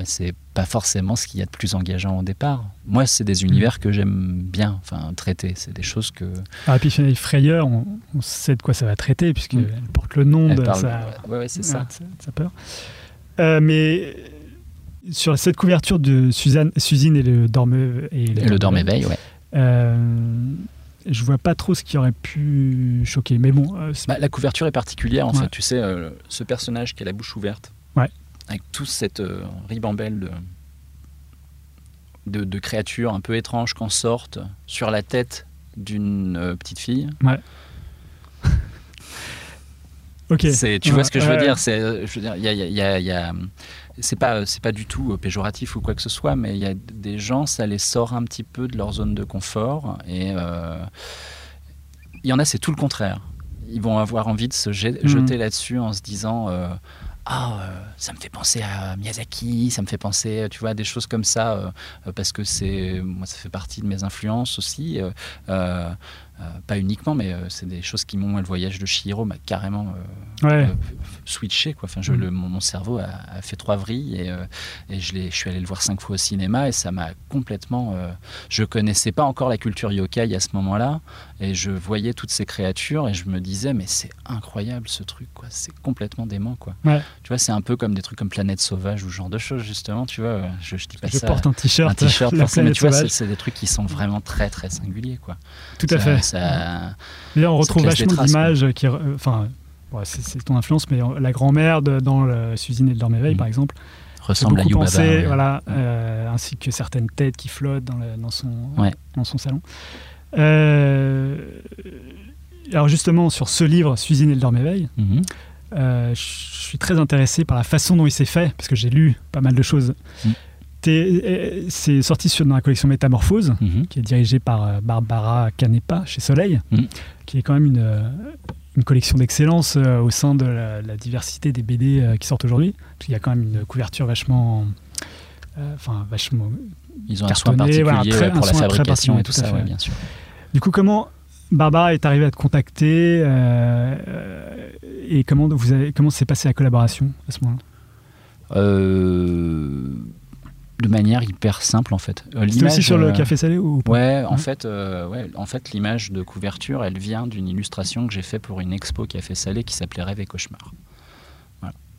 c'est pas forcément ce qu'il y a de plus engageant au départ. Moi, c'est des univers que j'aime bien, enfin traiter. C'est des choses que Ah, Epiphanie Frayeur, on, on sait de quoi ça va traiter, puisqu'elle Mm. porte le nom elle de parle- sa, Ouais, ouais, c'est ça. de sa- de sa peur. Euh, mais sur cette couverture de Suzanne, Suzine et le Dorme et Et le Dorméveil, ouais. euh, je vois pas trop ce qui aurait pu choquer. Mais bon, euh, Bah, la couverture est particulière, en Ouais. fait. Tu sais, euh, ce personnage qui a la bouche ouverte, Ouais. Avec toute cette euh, ribambelle de, de, de créatures un peu étranges qu'en sortent sur la tête d'une euh, petite fille. ok. C'est, tu Ouais, vois ce que je veux ouais. dire? C'est, euh, je veux dire, il y a, y a- y a- c'est pas, c'est pas du tout euh, péjoratif ou quoi que ce soit, mais il y a des gens, ça les sort un petit peu de leur zone de confort, et euh, il y en a, c'est tout le contraire. Ils vont avoir envie de se Mhm. jeter là-dessus en se disant. Euh, ah, euh, ça me fait penser à Miyazaki, ça me fait penser, tu vois, à des choses comme ça, euh, euh, parce que c'est, moi, ça fait partie de mes influences aussi. euh, euh, euh, pas uniquement, mais euh, c'est des choses qui m'ont. Le voyage de Chihiro m'a carrément euh, Ouais. euh, switché. Quoi. Enfin, je, Mm. le, mon, mon cerveau a, a fait trois vrilles et, euh, et je, l'ai- je suis allé le voir cinq fois au cinéma et ça m'a complètement. euh, je connaissais pas encore la culture yokai à ce moment-là et je voyais toutes ces créatures et je me disais, mais c'est incroyable ce truc, quoi. C'est complètement dément, quoi. Ouais. Tu vois, c'est un peu comme des trucs comme Planète Sauvage ou ce genre de choses, justement. Tu vois, je, je dis pas je ça. porte un t-shirt. un t-shirt mais tu vois, c'est des trucs qui sont vraiment très très singuliers, quoi. Tout à Ça- fait. ça- D'ailleurs, on retrouve vachement d'images qui. Enfin, ouais, c'est ton influence, mais la grand-mère de- dans le Suzine et le Dorméveil, Mm. par exemple, ressemble à Yubaba. pensé, ouais. voilà, euh, ainsi que certaines têtes qui flottent dans, le- dans son, Ouais. dans son salon. Euh, alors justement, sur ce livre, Suzine et le Dorméveil, Mhm. euh, je suis très intéressé par la façon dont il s'est fait, parce que j'ai lu pas mal de choses. T'es- euh, c'est sorti sur, dans la collection Métamorphose, Mhm. qui est dirigée par euh, Barbara Canepa chez Soleil, Mhm. qui est quand même une, une collection d'excellence euh, au sein de la, la diversité des BD qui sortent aujourd'hui. Parce qu'il y a quand même une couverture vachement. Euh, Enfin, vachement. Ils ont un soin Cartonné, particulier voilà, très- pour la fabrication et tout ça, ouais, bien sûr. Du coup, comment Barbara est arrivée à te contacter euh, euh, et comment vous avez, comment s'est passée la collaboration à ce moment-là? Euh, de manière hyper simple en fait. C'était aussi sur le café salé ou pas? Ouais, en fait, euh, ouais, en fait, l'image de couverture, elle vient d'une illustration que j'ai fait pour une expo Café Salé qui s'appelait Rêve et cauchemar.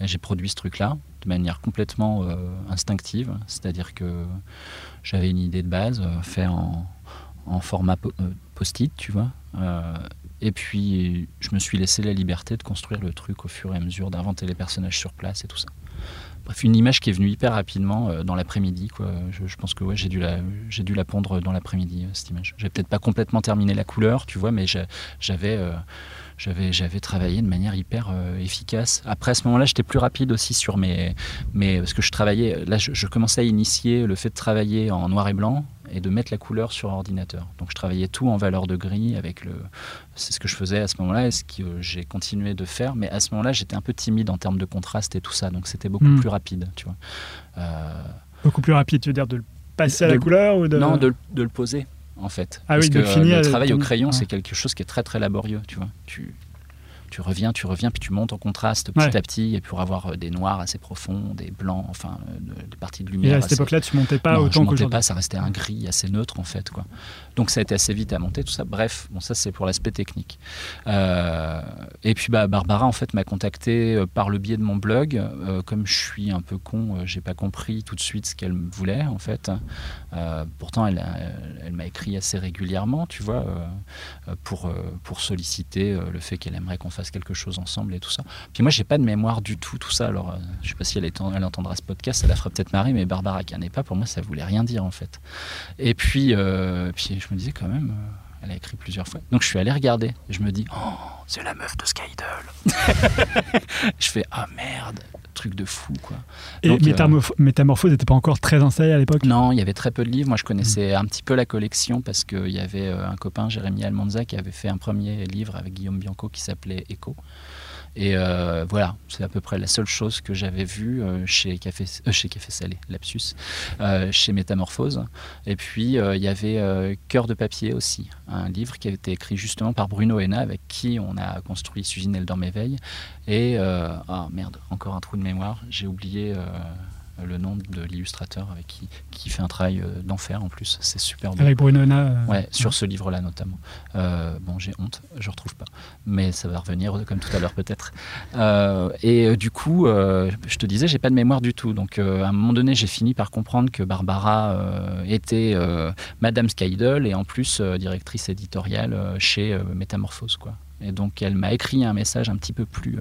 J'ai produit ce truc-là de manière complètement euh, instinctive, c'est-à-dire que j'avais une idée de base euh, fait en, format euh, post-it, tu vois. Euh, et puis, je me suis laissé la liberté de construire le truc au fur et à mesure, d'inventer les personnages sur place et tout ça. Bref, une image qui est venue hyper rapidement dans l'après-midi. Je, je pense que j'ai dû, dû la pondre dans l'après-midi, cette image. J'ai peut-être pas complètement terminé la couleur, tu vois, mais j'a- j'avais, j'avais, j'avais travaillé de manière hyper euh, efficace. Après, à ce moment-là, j'étais plus rapide aussi sur mes, mes... Parce que je travaillais... Là, je, je commençais à initier le fait de travailler en noir et blanc et de mettre la couleur sur ordinateur. Donc, je travaillais tout en valeur de gris avec le... C'est ce que je faisais à ce moment-là et ce que j'ai continué de faire. Mais à ce moment-là, j'étais un peu timide en termes de contraste et tout ça. Donc, c'était beaucoup Mm. plus rapide, tu vois. Euh, Beaucoup plus rapide, tu veux dire de le passer à De la le- couleur ou de... Non, de le poser, en fait. Ah Parce oui, que le finir le et travail au crayon, ouais. c'est quelque chose qui est très très laborieux, tu vois. Tu, tu reviens, tu reviens, puis tu montes en contraste petit Ouais. à petit, et pour avoir euh, des noirs assez profonds, des blancs, enfin, euh, de- des parties de Et lumière. à cette assez- époque-là, tu montais pas non, je autant montais qu'aujourd'hui. pas, ça restait un gris assez neutre en fait. Quoi. Donc ça a été assez vite à monter, tout ça. Bref, bon, ça c'est pour l'aspect technique. Euh, et puis bah, Barbara en fait m'a contacté euh, par le biais de mon blog. Euh, comme je suis un peu con, euh, j'ai pas compris tout de suite ce qu'elle voulait en fait. Pourtant elle, elle m'a écrit assez régulièrement, tu vois, pour, pour solliciter le fait qu'elle aimerait qu'on fasse quelque chose ensemble et tout ça. Puis moi j'ai pas de mémoire du tout, tout ça. Alors je sais pas si elle, est- elle entendra ce podcast, ça la fera peut-être marrer, mais Barbara Canepa, pour moi ça voulait rien dire en fait. Et puis je me disais quand même, euh, elle a écrit plusieurs fois. Donc je suis allé regarder et je me dis, oh, c'est la meuf de Skydle. je fais, ah merde, truc de fou quoi. Et Donc, euh, Métamorph- Métamorphose n'était pas encore très installé à l'époque? Non, il y avait très peu de livres. Moi, je connaissais un petit peu la collection parce qu'il y avait euh, un copain, Jérémy Almanza, qui avait fait un premier livre avec Guillaume Bianco qui s'appelait Echo. Et euh, voilà, c'est à peu près la seule chose que j'avais vue euh, chez, Café, euh, chez Café Salé, lapsus, chez Métamorphose. Et puis, il y avait Cœur de papier aussi, un livre qui avait été écrit justement par Bruno Hena, avec qui on a construit Suzine, elle dormait veille. Et, euh, ah merde, encore un trou de mémoire, j'ai oublié le nom de l'illustrateur avec qui, qui fait un travail euh, d'enfer en plus, c'est super beau. Avec Bruno Hena, euh, Ouais, sur ce livre-là notamment. Euh, bon, j'ai honte, je retrouve pas, mais ça va revenir euh, comme tout à l'heure peut-être. Euh, et euh, du coup, euh, je te disais, j'ai pas de mémoire du tout. Donc, euh, à un moment donné, j'ai fini par comprendre que Barbara euh, était euh, Madame Skydle et en plus euh, directrice éditoriale euh, chez euh, Métamorphose, quoi. Et donc, elle m'a écrit un message un petit peu plus.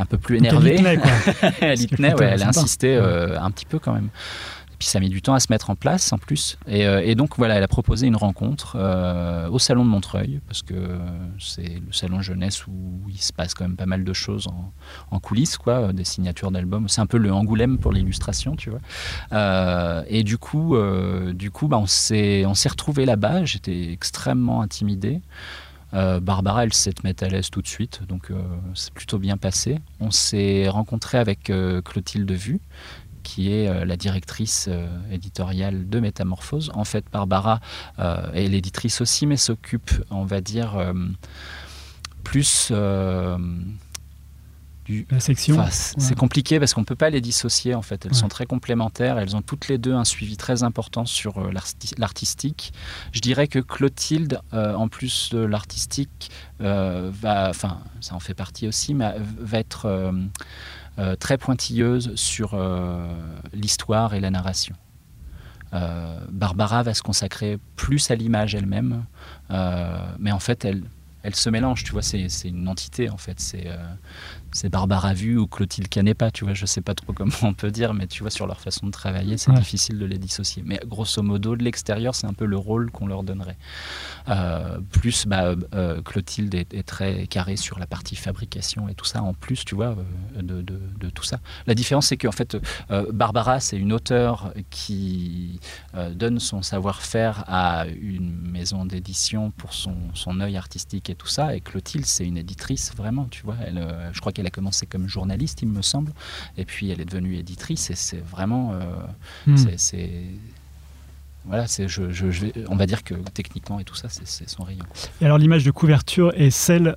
Un peu plus donc elle y énervé. tenait, quoi. elle Ce y qui est tenait, plutôt ouais, elle a insisté euh, un petit peu quand même. Et puis ça a mis du temps à se mettre en place en plus. Et, euh, et donc voilà, elle a proposé une rencontre euh, au salon de Montreuil, parce que c'est le salon jeunesse où il se passe quand même pas mal de choses en, en coulisses, quoi, des signatures d'albums. C'est un peu le Angoulême pour l'illustration, tu vois. Et du coup, du coup bah, on s'est on s'est retrouvés là-bas. J'étais extrêmement intimidé. Euh, Barbara, elle te mettre à l'aise tout de suite, donc euh, c'est plutôt bien passé. On s'est rencontré avec euh, Clotilde Vue, qui est la directrice éditoriale de Métamorphose. En fait, Barbara est l'éditrice aussi, mais s'occupe, on va dire, plus du, La section. Enfin, c- ouais. C'est compliqué parce qu'on ne peut pas les dissocier en fait. Elles Ouais. sont très complémentaires. Elles ont toutes les deux un suivi très important sur euh, l'arti- l'artistique. Je dirais que Clotilde, euh, en plus de l'artistique, euh, va, enfin, ça en fait partie aussi, mais va être très pointilleuse sur l'histoire et la narration. Barbara va se consacrer plus à l'image elle-même, mais en fait, elle, elles se mélangent, tu vois, c'est c'est une entité en fait. C'est euh, c'est Barbara Vu ou Clotilde Canepa, tu vois, je sais pas trop comment on peut dire, mais tu vois, sur leur façon de travailler, c'est Ouais. difficile de les dissocier. Mais grosso modo, de l'extérieur, c'est un peu le rôle qu'on leur donnerait. Euh, plus, bah, euh, Clotilde est, est très carrée sur la partie fabrication et tout ça, en plus, tu vois, euh, de, de- de tout ça. La différence, c'est qu'en fait, euh, Barbara, c'est une auteure qui donne son savoir-faire à une maison d'édition pour son, son œil artistique et tout ça. Et Clotilde, c'est une éditrice, vraiment, tu vois. Elle, je crois qu'elle a commencé comme journaliste, il me semble. Et puis, elle est devenue éditrice. Et c'est vraiment. euh, Hmm. c'est-. Voilà, c'est, je, je- je vais- on va dire que techniquement et tout ça, c'est, c'est son rayon. Et alors l'image de couverture est celle,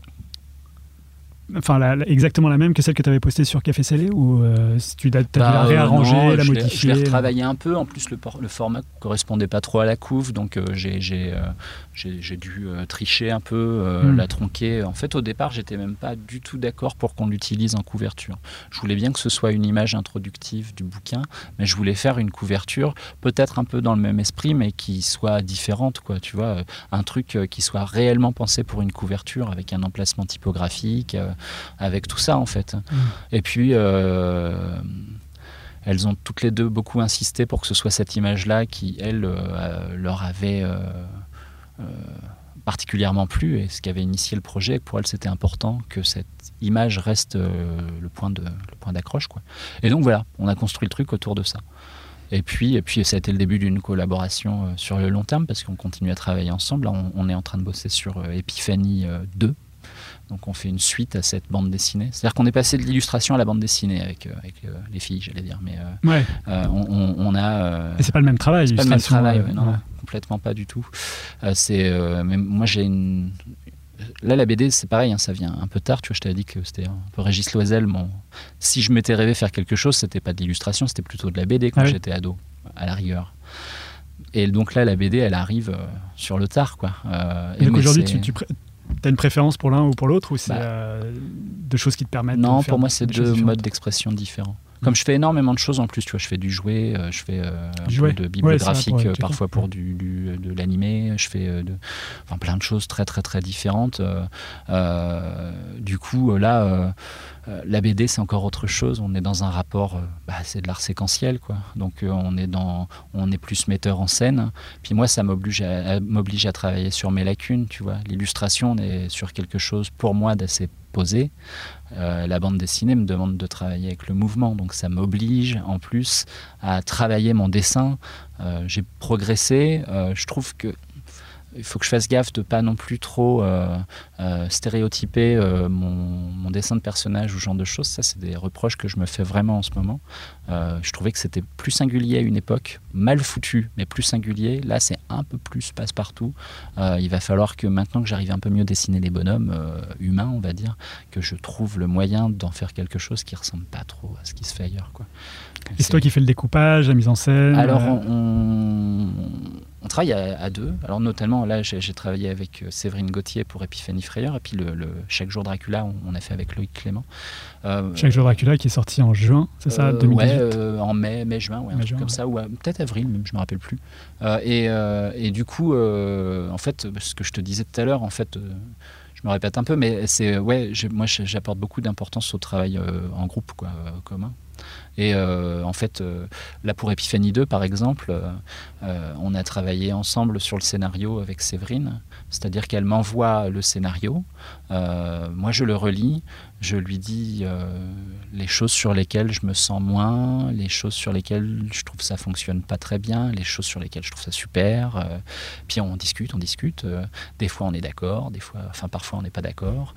enfin la- la- exactement la même que celle que tu avais postée sur Café Scellé ou euh, si tu as, dû la Bah, euh, réarranger, non, la modifier Je l'ai retravaillé un peu. En plus, le, por- le format correspondait pas trop à la couve, donc euh, j'ai, euh, dû euh, tricher un peu, euh, Hmm. la tronquer. En fait, au départ, j'étais même pas du tout d'accord pour qu'on l'utilise en couverture. Je voulais bien que ce soit une image introductive du bouquin, mais je voulais faire une couverture peut-être un peu dans le même esprit, mais qui soit différente, quoi. Tu vois, euh, un truc euh, qui soit réellement pensé pour une couverture avec un emplacement typographique, euh, avec tout ça en fait. Et puis, euh, elles ont toutes les deux beaucoup insisté pour que ce soit cette image-là qui, elle, euh, leur avait euh, euh, particulièrement plu et ce qui avait initié le projet. Pour elles, c'était important que cette image reste euh, le point de le point d'accroche, quoi. Et donc voilà, on a construit le truc autour de ça. Et puis, et puis ça a été le début d'une collaboration euh, sur le long terme parce qu'on continue à travailler ensemble. On, on est en train de bosser sur euh, Epiphanie euh, 2. Donc on fait une suite à cette bande dessinée. C'est-à-dire qu'on est passé de l'illustration à la bande dessinée avec, euh, avec euh, les filles, j'allais dire. Mais euh, Ouais. euh, on, a... Et c'est pas le même travail. c'est pas le même travail, ouais, non, ouais. complètement pas du tout. C'est, mais moi j'ai une. Là, la BD, c'est pareil, hein, ça vient un peu tard. Tu vois, je t'avais dit que c'était un peu Régis Loisel. Mon... Si je m'étais rêvé faire quelque chose, c'était pas de l'illustration, c'était plutôt de la BD quand Ah oui. j'étais ado, à la rigueur. Et donc là, la BD, elle arrive sur le tard, quoi. Et donc aujourd'hui, tu, tu as une préférence pour l'un ou pour l'autre ou c'est Bah. euh, deux choses qui te permettent de Non, faire pour moi, c'est deux modes d'expression différents. Comme je fais énormément de choses en plus, tu vois, je fais du jouet, euh, je fais euh, un Du jouet. peu de bibliographique euh, parfois pour du, du- de l'animé, je fais de, enfin, plein de choses très très très différentes. euh, du coup, là, euh, la BD, c'est encore autre chose. On est dans un rapport, bah, c'est de l'art séquentiel, quoi. Donc, on est dans, on est plus metteur en scène. Puis moi, ça m'oblige à, à- m'oblige à travailler sur mes lacunes, tu vois. L'illustration, on est sur quelque chose pour moi d'assez posé. Euh, la bande dessinée me demande de travailler avec le mouvement, donc ça m'oblige en plus à travailler mon dessin. Euh, J'ai progressé. Euh, je trouve que il faut que je fasse gaffe de pas non plus trop euh, euh, stéréotyper euh, mon, mon dessin de personnage ou ce genre de choses. Ça, c'est des reproches que je me fais vraiment en ce moment. Je trouvais que c'était plus singulier à une époque, mal foutu, mais plus singulier. Là, c'est un peu plus passe-partout. Il va falloir que maintenant que j'arrive un peu mieux à dessiner les bonhommes humains, on va dire, que je trouve le moyen d'en faire quelque chose qui ressemble pas trop à ce qui se fait ailleurs. Quoi. Et c'est toi qui fais le découpage, la mise en scène Alors, on, on travaille à, à deux. Alors, notamment, là, j'ai travaillé avec euh, Séverine Gauthier pour Epiphanie Frayeur. Et puis, le, le Chaque jour Dracula, on, on a fait avec Loïc Clément. Euh, Chaque jour Dracula qui est sorti en juin, c'est ça, euh, 2018 Ouais, euh, en mai, mai, juin, ouais, un Mai, truc juin, comme ouais. ça, ou peut-être avril, même, je me rappelle plus. Et, et du coup, en fait, ce que je te disais tout à l'heure, en fait, je me répète un peu, mais c'est ouais, moi j'apporte beaucoup d'importance au travail euh, en groupe, quoi, euh, commun. Et euh, en fait, euh, là pour Epiphanie 2, par exemple, euh, on a travaillé ensemble sur le scénario avec Séverine, c'est-à-dire qu'elle m'envoie le scénario, moi je le relis, je lui dis euh, les choses sur lesquelles je me sens moins, les choses sur lesquelles je trouve ça fonctionne pas très bien, les choses sur lesquelles je trouve ça super. euh, puis on discute, on discute. euh, des fois on est d'accord, des fois, enfin parfois on n'est pas d'accord.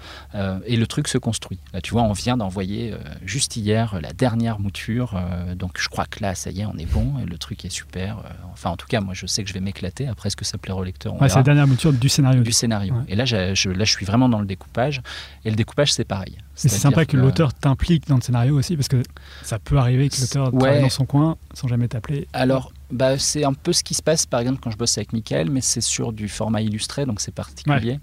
et le truc se construit. Là, tu vois, on vient d'envoyer juste hier la dernière mouture. donc je crois que là, ça y est, on est bon. Et le truc est super. enfin, en tout cas, moi, je sais que je vais m'éclater. Après, ce que ça plaira au lecteur, Ouais, c'est la dernière mouture du scénario. du scénario. Ouais. Et là, je, là, je suis vraiment dans le découpage. Et le découpage, c'est pareil. C'est sympa que l'auteur t'implique dans le scénario aussi, parce que ça peut arriver que l'auteur Ouais. travaille dans son coin sans jamais t'appeler. Alors, bah, c'est un peu ce qui se passe, par exemple, quand je bosse avec Michael, mais c'est sur du format illustré, donc c'est particulier.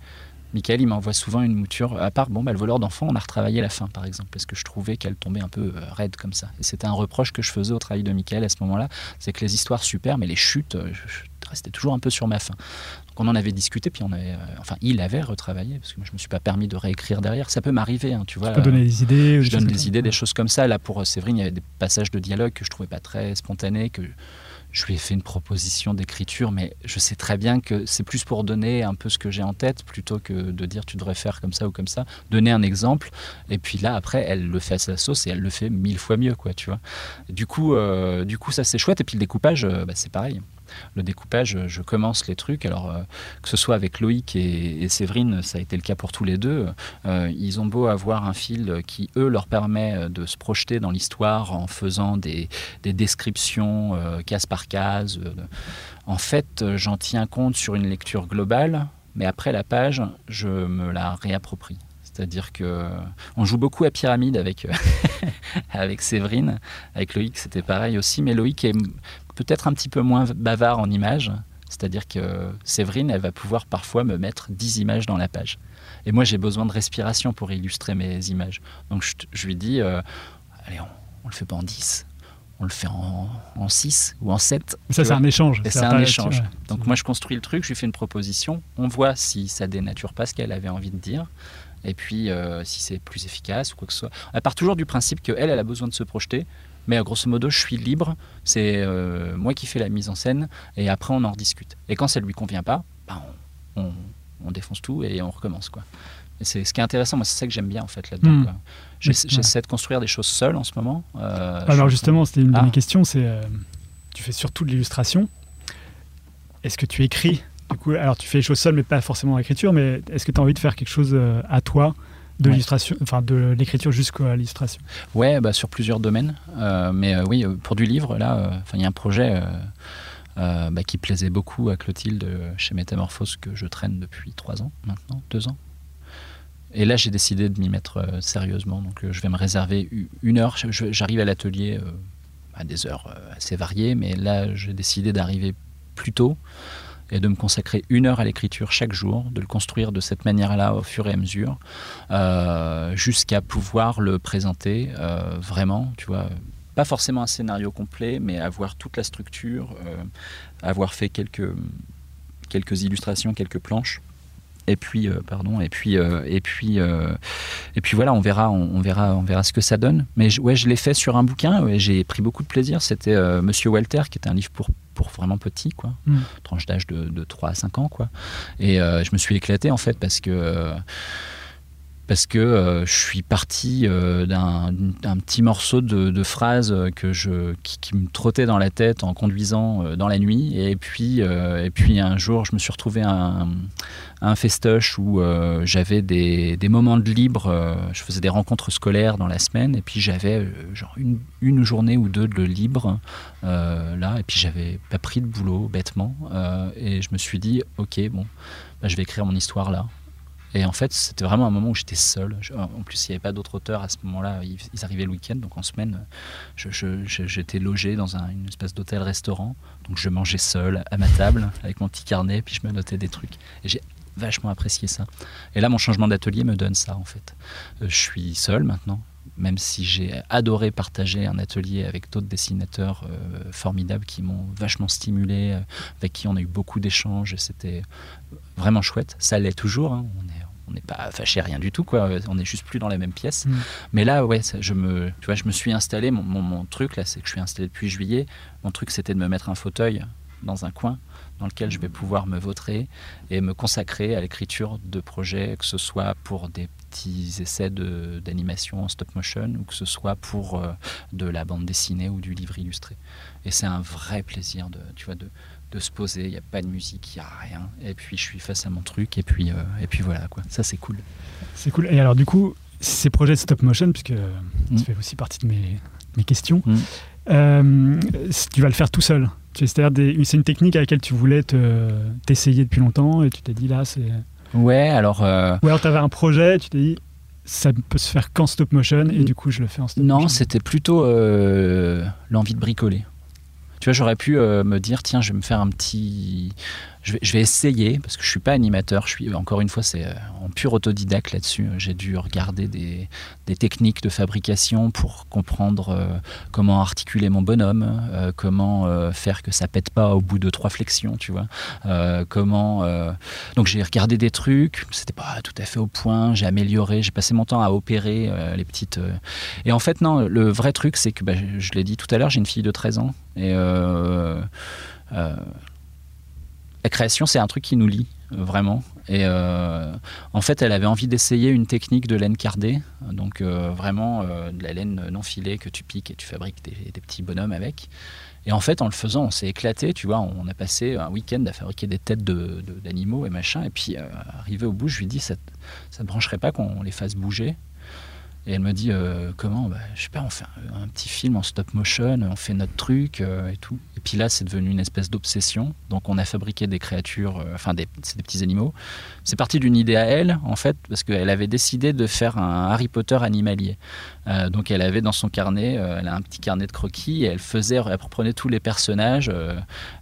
Michael, il m'envoie souvent une mouture. À part, bon, bah, le voleur d'enfants, on a retravaillé la fin, par exemple, parce que je trouvais qu'elle tombait un peu euh, raide comme ça. Et c'était un reproche que je faisais au travail de Michael à ce moment-là, c'est que les histoires super, mais les chutes, euh, je, je restais toujours un peu sur ma faim. Donc on en avait discuté, puis on avait, enfin, il avait retravaillé, parce que moi je me suis pas permis de réécrire derrière. Ça peut m'arriver, hein, tu vois. Peux donner des idées. Je donne des idées, des choses comme ça. Là, pour Séverine, il y avait des passages de dialogue que je trouvais pas très spontanés, que je lui ai fait une proposition d'écriture, mais je sais très bien que c'est plus pour donner un peu ce que j'ai en tête plutôt que de dire tu devrais faire comme ça ou comme ça. Donner un exemple, et puis là après elle le fait à sa sauce et elle le fait mille fois mieux, quoi, tu vois. Du coup, euh, du coup ça c'est chouette. Et puis le découpage, euh, bah, c'est pareil le découpage, je commence les trucs. Alors, euh, que ce soit avec Loïc et, Séverine, ça a été le cas pour tous les deux. Euh, ils ont beau avoir un fil qui, eux, leur permet de se projeter dans l'histoire en faisant des, descriptions euh, case par case. En fait, j'en tiens compte sur une lecture globale, mais après la page, je me la réapproprie. C'est-à-dire que on joue beaucoup à pyramide avec avec Séverine, avec Loïc, c'était pareil aussi. Mais Loïc est peut-être un petit peu moins bavard en images. C'est-à-dire que Séverine, elle va pouvoir parfois me mettre 10 images dans la page. Et moi, j'ai besoin de respiration pour illustrer mes images. Donc je, lui dis, euh, allez, on, ne le fait pas en 10, on le fait en, en 6 ou en 7. Ça, c'est un échange. C'est un échange. Donc moi, je construis le truc, je lui fais une proposition, on voit si ça dénature pas ce qu'elle avait envie de dire. Et puis, euh, si c'est plus efficace ou quoi que ce soit. Elle part toujours du principe qu'elle, elle a besoin de se projeter. Mais grosso modo, je suis libre. C'est euh, moi qui fais la mise en scène et après on en rediscute. Et quand ça lui convient pas, ben, on, défonce tout et on recommence quoi. c'est ce qui est intéressant. Moi, c'est ça que j'aime bien en fait là-dedans. Hmm. J'essaie de construire des choses seul en ce moment. Euh, Alors justement, c'était une de mes ah. questions. C'est euh, tu fais surtout de l'illustration. Est-ce que tu écris? Du coup, alors tu fais les choses seul, mais pas forcément l'écriture. Mais est-ce que tu as envie de faire quelque chose à toi? De l'illustration, enfin de l'écriture jusqu'à l'illustration Ouais, bah, sur plusieurs domaines. Euh, mais euh, oui, euh, pour du livre, là, il y a un projet bah, qui plaisait beaucoup à Clotilde chez Métamorphose que je traîne depuis trois ans maintenant, deux ans. Et là, j'ai décidé de m'y mettre sérieusement. Donc, je vais me réserver une heure. J'arrive à l'atelier à des heures assez variées, mais là, j'ai décidé d'arriver plus tôt et de me consacrer une heure à l'écriture chaque jour, de le construire de cette manière-là au fur et à mesure, euh, jusqu'à pouvoir le présenter euh, vraiment, tu vois. Pas forcément un scénario complet, mais avoir toute la structure, euh, avoir fait quelques, quelques illustrations, quelques planches et puis pardon et puis et puis et puis voilà on verra on, verra on verra ce que ça donne mais je, ouais je l'ai fait sur un bouquin et j'ai pris beaucoup de plaisir c'était Monsieur Walter qui était un livre pour pour vraiment petit, quoi. Mm. Tranche d'âge de, 3 à 5 ans, quoi. Et euh, je me suis éclaté, en fait, parce que. Parce que euh, je suis parti euh, d'un petit morceau de, phrase que je, qui, me trottait dans la tête en conduisant dans la nuit. Et puis, et puis un jour, je me suis retrouvé un, un festoche où euh, j'avais des, moments de libre, euh, je faisais des rencontres scolaires dans la semaine, et puis j'avais euh, genre une, journée ou deux de libre là, et puis j'avais pas pris de boulot bêtement, et je me suis dit, ok, bon, bah, je vais écrire mon histoire là. Et en fait, c'était vraiment un moment où j'étais seul. en plus, il n'y avait pas d'autres auteurs à ce moment-là. Ils, arrivaient le week-end, donc en semaine, j'étais logé dans une espèce d'hôtel-restaurant. Donc je mangeais seul à ma table avec mon petit carnet, puis je me notais des trucs. Et j'ai vachement apprécié ça. Et là, mon changement d'atelier me donne ça, en fait. Euh, je suis seul maintenant, même si j'ai adoré partager un atelier avec d'autres dessinateurs euh, formidables qui m'ont vachement stimulé, euh, avec qui on a eu beaucoup d'échanges, et c'était vraiment chouette. Ça l'est toujours, hein. on est on n'est pas fâché rien du tout quoi on est juste plus dans la même pièce mm. mais là ouais je me tu vois je me suis installé mon, mon truc là c'est que je suis installé depuis juillet mon truc c'était de me mettre un fauteuil dans un coin dans lequel je vais pouvoir me vautrer et me consacrer à l'écriture de projets, que ce soit pour des petits essais d'animation en stop motion ou que ce soit pour euh, de la bande dessinée ou du livre illustré. Et c'est un vrai plaisir de, tu vois, de, de se poser, il n'y a pas de musique, il n'y a rien. Et puis je suis face à mon truc et puis, euh, et puis voilà, quoi. ça c'est cool. C'est cool. Et alors du coup, ces projets de stop motion, puisque mm. ça fait aussi partie de mes, mes questions, mm. euh, tu vas le faire tout seul c'est-à-dire c'est une technique à laquelle tu voulais t'essayer depuis longtemps et tu t'es dit là c'est. Ouais, alors. Euh... Ou alors tu avais un projet, tu t'es dit ça peut se faire qu'en stop motion et du coup je le fais en stop non, motion. Non, c'était plutôt euh, l'envie de bricoler. Tu vois, j'aurais pu euh, me dire tiens, je vais me faire un petit je vais, essayer, parce que je suis pas animateur, je suis, encore une fois, c'est euh, en pur autodidacte là-dessus. J'ai dû regarder des, techniques de fabrication pour comprendre euh, comment articuler mon bonhomme, euh, comment euh, faire que ça pète pas au bout de trois flexions, tu vois. Euh, comment. euh, Donc j'ai regardé des trucs, c'était pas tout à fait au point, j'ai amélioré, j'ai passé mon temps à opérer euh, les petites. euh, Et en fait, non, le vrai truc, c'est que, bah, je, l'ai dit tout à l'heure, j'ai une fille de 13 ans. Et. euh, euh, la création, c'est un truc qui nous lie, euh, vraiment. Et euh, en fait, elle avait envie d'essayer une technique de laine cardée, donc euh, vraiment de la laine non filée que tu piques et tu fabriques des, petits bonhommes avec. Et en fait, en le faisant, on s'est éclaté, tu vois. On a passé un week-end à fabriquer des têtes d'animaux et machin. Et puis, arrivé au bout, je lui dis, ça, ça ne brancherait pas qu'on les fasse bouger et elle me dit euh, comment? Bah, Je sais pas, on fait un, petit film en stop motion, on fait notre truc euh, et tout. Et puis là, c'est devenu une espèce d'obsession. Donc on a fabriqué des créatures, euh, enfin des, des petits animaux. C'est parti d'une idée à elle, en fait, parce qu'elle avait décidé de faire un Harry Potter animalier. Donc elle avait dans son carnet, elle a un petit carnet de croquis et elle faisait, elle tous les personnages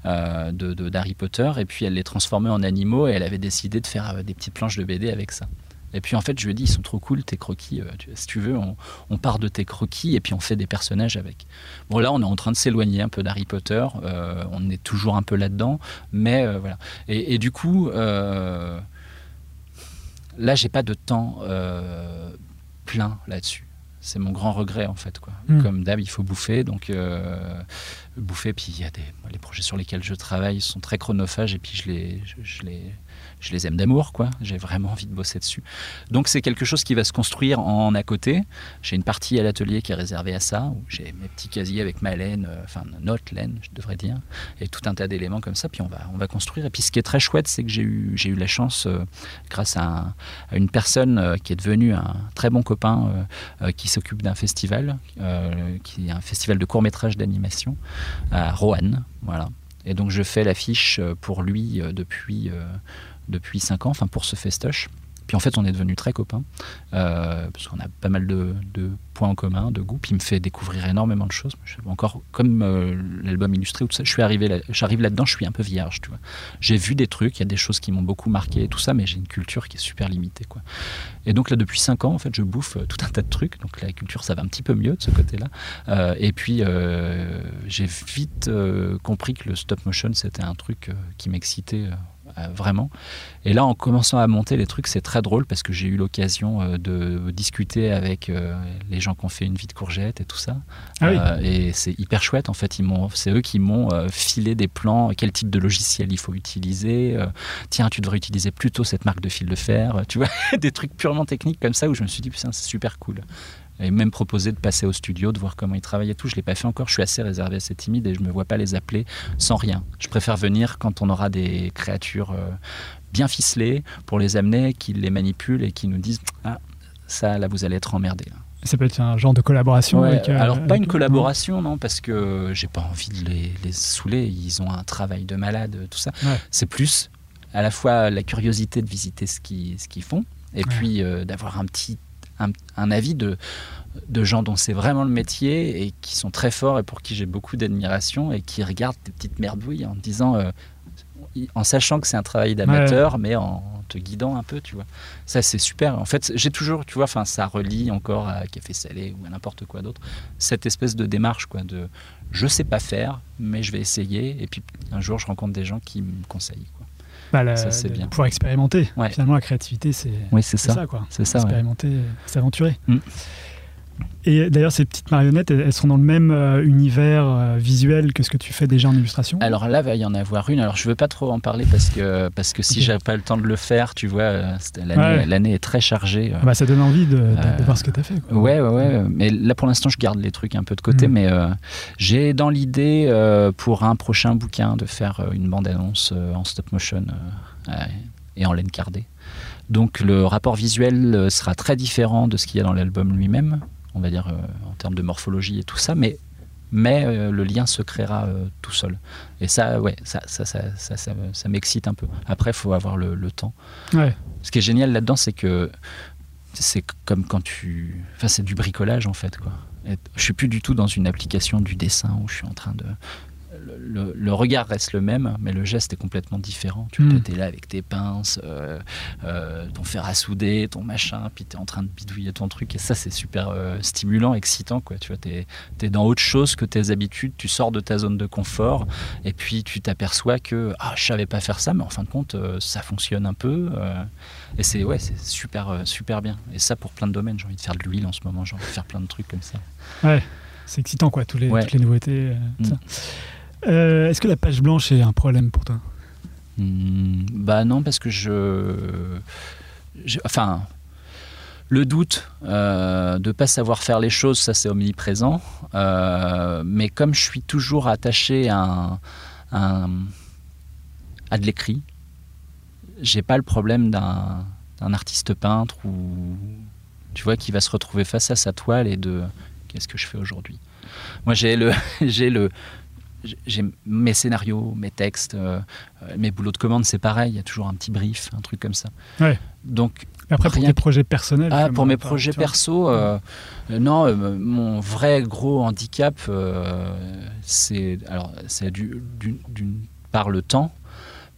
euh, de, de- d'Harry Potter et puis elle les transformait en animaux et elle avait décidé de faire des petites planches de BD avec ça. Et puis en fait, je lui ai dit, ils sont trop cool tes croquis. euh, tu- si tu veux, on, on part de tes croquis et puis on fait des personnages avec. Bon, là, on est en train de s'éloigner un peu d'Harry Potter. euh, on est toujours un peu là-dedans, mais euh, voilà. Et, et du coup, euh, là, j'ai pas de temps plein là-dessus. C'est mon grand regret en fait. Quoi. Mm. Comme d'hab, il faut bouffer. Donc, bouffer. Puis il y a des, les projets sur lesquels je travaille sont très chronophages et puis je les, je, je les, je les aime d'amour. quoi. J'ai vraiment envie de bosser dessus. Donc c'est quelque chose qui va se construire en à côté. J'ai une partie à l'atelier qui est réservée à ça, où j'ai mes petits casiers avec ma laine, euh, enfin notre laine, je devrais dire, et tout un tas d'éléments comme ça. Puis on va, on va construire. Et puis ce qui est très chouette, c'est que j'ai eu, j'ai eu la chance, euh, grâce à, un- à une personne euh, qui est devenue un très bon copain, qui s'occupe d'un festival, qui est un festival de court métrage d'animation à Roanne, voilà. Et donc je fais l'affiche pour lui depuis depuis 5 ans, enfin pour ce festoche. Puis en fait, on est devenus très copains, euh, parce qu'on a pas mal de, points en commun, de goûts. Puis il me fait découvrir énormément de choses. Encore comme euh, l'album illustré, ça, je suis arrivé j'arrive là-dedans, je suis un peu vierge, tu vois. J'ai vu des trucs, il y a des choses qui m'ont beaucoup marqué, et tout ça, mais j'ai une culture qui est super limitée, quoi. Et donc là, depuis 5 ans, en fait, je bouffe euh, tout un tas de trucs. Donc la culture, ça va un petit peu mieux de ce côté-là. Et puis, j'ai vite compris que le stop motion, c'était un truc qui m'excitait vraiment. Et là, en commençant à monter les trucs, c'est très drôle parce que j'ai eu l'occasion euh, de discuter avec euh, les gens qui ont fait une vie de courgette et tout ça. Ah oui. Euh, et c'est hyper chouette. En fait, c'est eux qui m'ont euh, filé des plans, quel type de logiciel il faut utiliser. euh, tiens, tu devrais utiliser plutôt cette marque de fil de fer. euh, Tu vois, des trucs purement techniques comme ça où je me suis dit, putain, c'est super cool. Et même proposé de passer au studio, de voir comment ils travaillaient et tout. Je l'ai pas fait encore. Je suis assez réservé, assez timide et je me vois pas les appeler sans rien. Je préfère venir quand on aura des créatures euh, bien ficelées pour les amener, qu'ils les manipulent et qui nous disent ah ça là vous allez être emmerdés. Ça peut être un genre de collaboration Ouais, avec, euh, alors pas avec- une collaboration non parce que j'ai pas envie de les, les saouler. Ils ont un travail de malade tout ça. Ouais. C'est plus à la fois la curiosité de visiter ce qu'ils ce qu'ils font et puis euh, d'avoir un petit un, un avis de de gens dont c'est vraiment le métier et qui sont très forts et pour qui j'ai beaucoup d'admiration et qui regardent des petites merdouilles en disant euh, en sachant que c'est un travail d'amateur mais en te guidant un peu tu vois. Ça c'est super. En fait j'ai toujours tu vois enfin ça relie encore à café salé ou à n'importe quoi d'autre cette espèce de démarche quoi de je sais pas faire mais je vais essayer et puis un jour je rencontre des gens qui me conseillent quoi. Bah, la- ça, c'est bien. pouvoir expérimenter. Ouais. Finalement, la créativité, c'est oui c'est c'est ça ça, quoi. c'est ça. Expérimenter, s'aventurer. Mm. Et d'ailleurs, ces petites marionnettes, elles sont dans le même euh, univers euh, visuel que ce que tu fais déjà en illustration Alors là, va y en avoir une. Alors je veux pas trop en parler parce que parce que si Ok. j'ai pas le temps de le faire, tu vois, euh, l'année Ouais. est très chargée. bah, Ça donne envie de, de- de voir ce que tu as fait. quoi. Ouais, ouais, ouais. Mais là, pour l'instant, je garde les trucs un peu de côté. Mm. Mais j'ai dans l'idée, pour un prochain bouquin, de faire une bande-annonce en stop motion euh, et en laine cardée. Donc le rapport visuel sera très différent de ce qu'il y a dans l'album lui-même, on va dire euh, en termes de morphologie et tout ça, mais, mais euh, le lien se créera euh, tout seul. Et ça, ouais, ça, ça, ça, ça, ça me- ça m'excite un peu. Après, il faut avoir le, temps. Ce qui est génial là-dedans, c'est que c'est comme quand tu. Enfin, c'est du bricolage en fait, quoi. Je suis plus du tout dans une application du dessin où je suis en train de. Le- regard reste le même, mais le geste est complètement différent. Tu Mm. es là avec tes pinces, euh, euh, ton fer à souder, ton machin, puis tu es en train de bidouiller ton truc. Et ça, c'est super euh, stimulant, excitant. Quoi. Tu vois, es, dans autre chose que tes habitudes, tu sors de ta zone de confort, et puis tu t'aperçois que ah, je savais pas faire ça, mais en fin de compte, ça fonctionne un peu. et c'est ouais, super, super bien. Et ça, pour plein de domaines, j'ai envie de faire de l'huile en ce moment, j'ai envie de faire plein de trucs comme ça. Ouais, c'est excitant, quoi, tous les, Ouais. toutes les nouveautés. euh, Mm. ça. Euh, Est-ce que la page blanche est un problème pour toi? Hmm, bah non, parce que je. enfin. Le doute euh, de ne pas savoir faire les choses, ça c'est omniprésent. Euh, mais comme je suis toujours attaché à, à de l'écrit, j'ai pas le problème d'un artiste peintre ou tu vois qui va se retrouver face à sa toile et de qu'est-ce que je fais aujourd'hui? Moi j'ai le j'ai le j'ai mes scénarios, mes textes, euh, euh, mes boulots de commande, c'est pareil. Il y a toujours un petit brief, un truc comme ça. Ouais. Donc Après, pour tes projets personnels ah, pour mes projets perso, euh, non, euh, mon vrai gros handicap, euh, c'est alors c'est d'une d'une part le temps,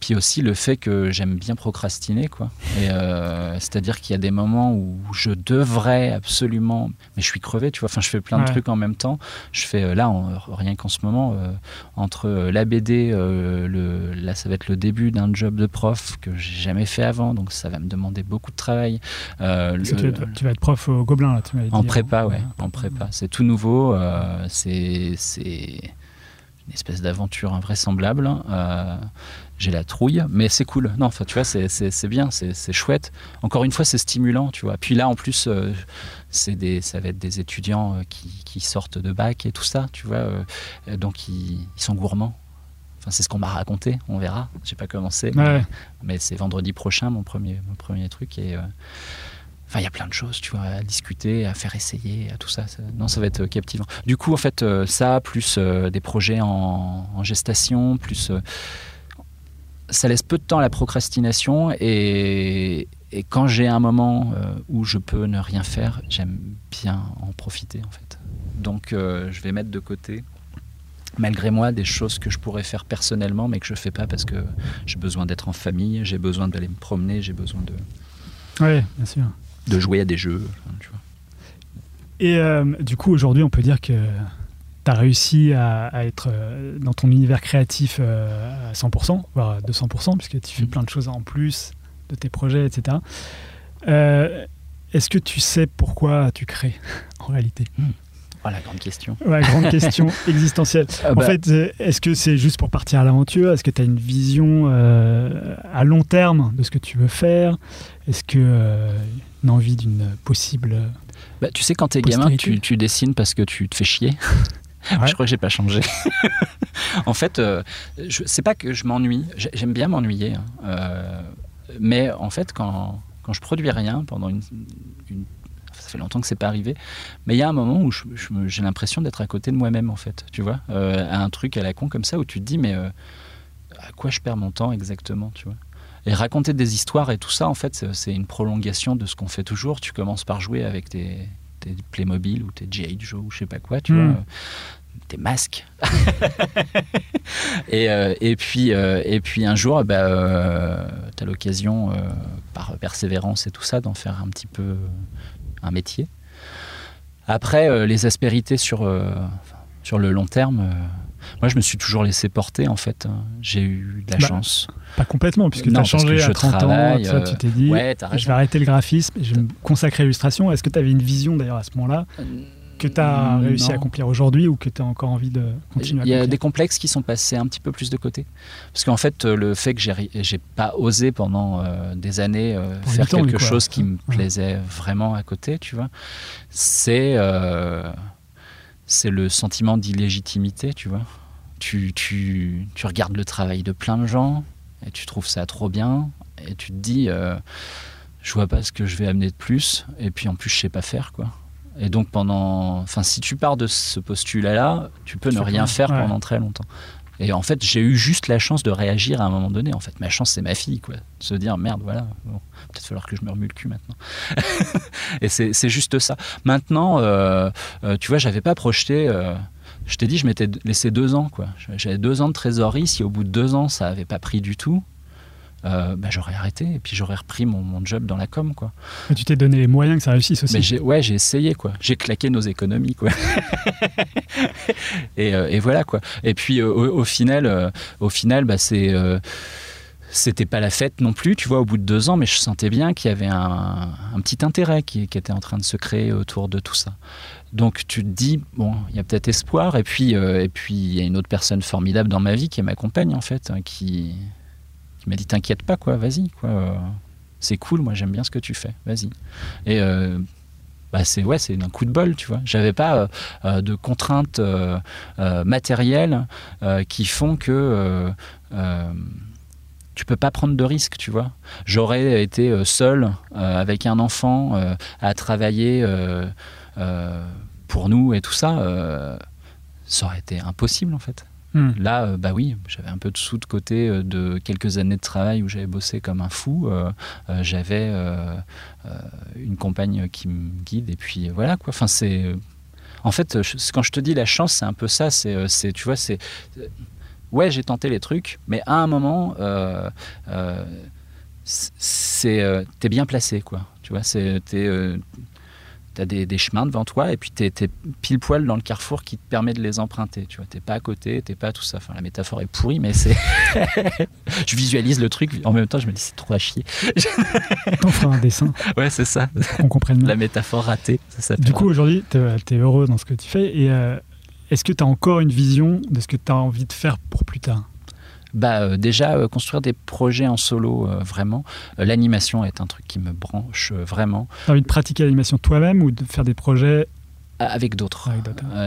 puis aussi le fait que j'aime bien procrastiner, quoi. Et euh, c'est-à-dire qu'il y a des moments où je devrais absolument, mais je suis crevé, tu vois. Enfin, je fais plein de Ouais. trucs en même temps. Je fais euh, là, en- rien qu'en ce moment, euh, entre la BD, euh, le, là, ça va être le début d'un job de prof que j'ai jamais fait avant, donc ça va me demander beaucoup de travail. Le- tu, vas- tu vas être prof au Gobelin, là, tu m'avais dit. en prépa, ouais, Ouais. en prépa. C'est tout nouveau, c'est c'est une espèce d'aventure invraisemblable. Euh, J'ai la trouille, mais c'est cool. Non, enfin, tu vois, c'est- bien, c'est c'est chouette. Encore une fois, c'est stimulant, tu vois. Puis là, en plus, euh, c'est des, ça va être des étudiants euh, qui, qui sortent de bac et tout ça, tu vois. euh, donc, ils, ils sont gourmands. Enfin, c'est ce qu'on m'a raconté, on verra. J'ai pas commencé, mais, Ouais. mais c'est vendredi prochain mon premier, mon premier truc. Et, Il y a plein de choses, tu vois, à discuter, à faire essayer, à tout ça. non, ça va être euh, captivant. Du coup, en fait, euh, ça, plus euh, des projets en, gestation, plus. ça laisse peu de temps à la procrastination. Et, quand j'ai un moment où je peux ne rien faire, j'aime bien en profiter, en fait. Donc, je vais mettre de côté, malgré moi, des choses que je pourrais faire personnellement, mais que je fais pas parce que j'ai besoin d'être en famille, j'ai besoin d'aller me promener, j'ai besoin de, Ouais, bien sûr. De jouer à des jeux. enfin, tu vois. Et euh, du coup, aujourd'hui, on peut dire que tu as réussi à, à être euh, dans ton univers créatif euh, à 100%, voire à 200%, puisque tu fais Mhm. plein de choses en plus de tes projets, etc. Euh, Est-ce que tu sais pourquoi tu crées, en réalité? Oh, la grande question. Ouais, grande question existentielle. Ah En bah, fait, est-ce que c'est juste pour partir à l'aventure? Est-ce que tu as une vision euh, à long terme de ce que tu veux faire? Est-ce que euh, une envie d'une possible... bah, tu sais, quand t'es gamin, tu, tu dessines parce que tu te fais chier. Ouais. Je crois que j'ai pas changé. en fait, euh, c'est pas que je m'ennuie. J'ai- J'aime bien m'ennuyer. hein. Euh, mais en fait, quand, quand je produis rien pendant une, une- ça fait longtemps que c'est pas arrivé. Mais il y a un moment où j'ai l'impression d'être à côté de moi-même, en fait. Tu vois, Euh, à un truc à la con comme ça où tu te dis, mais euh, à quoi je perds mon temps exactement, tu vois et raconter des histoires et tout ça, en fait, c'est- une prolongation de ce qu'on fait toujours. Tu commences par jouer avec tes, tes Playmobil ou tes G.I. Joe ou je sais pas quoi, tu Mm. vois, tes masques. et, euh, et, puis, euh, et puis un jour, bah, tu as l'occasion, euh, par persévérance et tout ça, d'en faire un petit peu euh, un métier. Après, euh, les aspérités sur, euh, sur le long terme, euh, moi je me suis toujours laissé porter en fait. J'ai eu de la Bah, chance. Pas complètement, puisque tu as changé à 30 ans, euh, tu t'es dit, Ouais, je vais arrêter le graphisme et je vais me consacrer à l'illustration. Est-ce que tu avais une vision d'ailleurs à ce moment-là que tu as réussi à accomplir aujourd'hui ou que tu as encore envie de continuer à Il y a des complexes qui sont passés un petit peu plus de côté. Parce qu'en fait, euh, le fait que j'ai pas osé pendant euh, des années euh, faire quelque chose qui me Ouais. plaisait vraiment à côté, tu vois, c'est euh, c'est le sentiment d'illégitimité, tu vois. Tu, tu, tu regardes le travail de plein de gens et tu trouves ça trop bien et tu te dis, euh, je vois pas ce que je vais amener de plus et puis en plus je sais pas faire, quoi. Et donc pendant, enfin si tu pars de ce postulat-là, tu peux Tu ne rien faire Ouais. pendant très longtemps. Et en fait, j'ai eu juste la chance de réagir à un moment donné. En fait, ma chance, c'est ma fille, quoi. De se dire, merde, voilà, bon, peut-être falloir que je me remue le cul maintenant. et c'est c'est juste ça. Maintenant, euh, euh, tu vois, j'avais pas projeté. euh, je t'ai dit, je m'étais laissé deux ans. quoi. J'avais deux ans de trésorerie. Si au bout de deux ans, ça n'avait pas pris du tout, euh, bah, j'aurais arrêté et puis j'aurais repris mon, mon, job dans la com. Quoi. Mais tu t'es donné les moyens que ça réussisse aussi. Mais j'ai, ouais, j'ai essayé. quoi. J'ai claqué nos économies. Quoi. et, euh, et, voilà. quoi. Et puis euh, au, au, final, euh, au final bah, c'est c'était pas la fête non plus, tu vois, au bout de deux ans, mais je sentais bien qu'il y avait un, un petit intérêt qui, qui, était en train de se créer autour de tout ça. Donc tu te dis, bon, il y a peut-être espoir, et puis euh, et puis il y a une autre personne formidable dans ma vie qui est ma compagne, en fait, hein, qui, m'a dit, t'inquiète pas, quoi, vas-y, quoi. Euh, c'est cool, moi j'aime bien ce que tu fais, vas-y. Et euh, bah c'est ouais, c'est un coup de bol, tu vois. J'avais pas de contraintes matérielles qui font que tu peux pas prendre de risques, tu vois. J'aurais été seul avec un enfant à travailler pour nous et tout ça, ça aurait été impossible en fait. Hmm. Mm. Là, bah oui, j'avais un peu de sous de côté de quelques années de travail où j'avais bossé comme un fou. j'avais une compagne qui me guide et puis voilà quoi. Enfin, c'est. En fait, quand je te dis la chance, c'est un peu ça. C'est, tu vois, c'est ouais, j'ai tenté les trucs, mais à un moment, euh, euh, c'est, euh, t'es bien placé, quoi. Tu vois, c'est, t'es, euh, t'as des, des, chemins devant toi, et puis t'es, t'es, pile poil dans le carrefour qui te permet de les emprunter. Tu vois, t'es pas à côté, t'es pas tout ça. Enfin, la métaphore est pourrie, mais c'est. je visualise le truc. En même temps, je me dis c'est trop à chier. T'en feras un dessin. Ouais, c'est ça. On comprenne bien. La métaphore ratée. Ça du coup, aujourd'hui, t'es, t'es heureux dans ce que tu fais, et euh, est-ce que tu as encore une vision de ce que tu as envie de faire pour plus tard? Bah, euh, déjà, euh, construire des projets en solo, euh, vraiment. L'animation est un truc qui me branche vraiment. Tu as envie de pratiquer l'animation toi-même ou de faire des projets avec d'autres,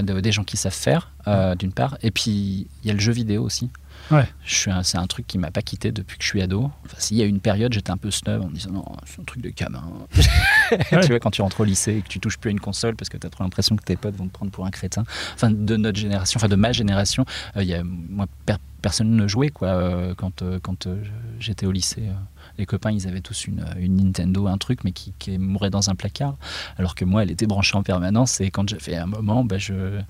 des gens qui savent faire, d'une part. Et puis, il y a le jeu vidéo aussi. Ouais. C'est un truc qui m'a pas quitté depuis que je suis ado. Enfin, s'il y a une période, j'étais un peu snob en me disant non, c'est un truc de gamin. Ouais. tu vois, quand tu rentres au lycée et que tu touches plus à une console parce que tu as trop l'impression que tes potes vont te prendre pour un crétin. Enfin, de notre génération, enfin de ma génération, euh, y a, moi, per- personne ne jouait quoi. euh, quand euh, quand j'étais au lycée, les copains, ils avaient tous une, Nintendo, un truc, mais qui, qui mourait dans un placard. Alors que moi, elle était branchée en permanence. Et quand j'avais un moment, bah, je,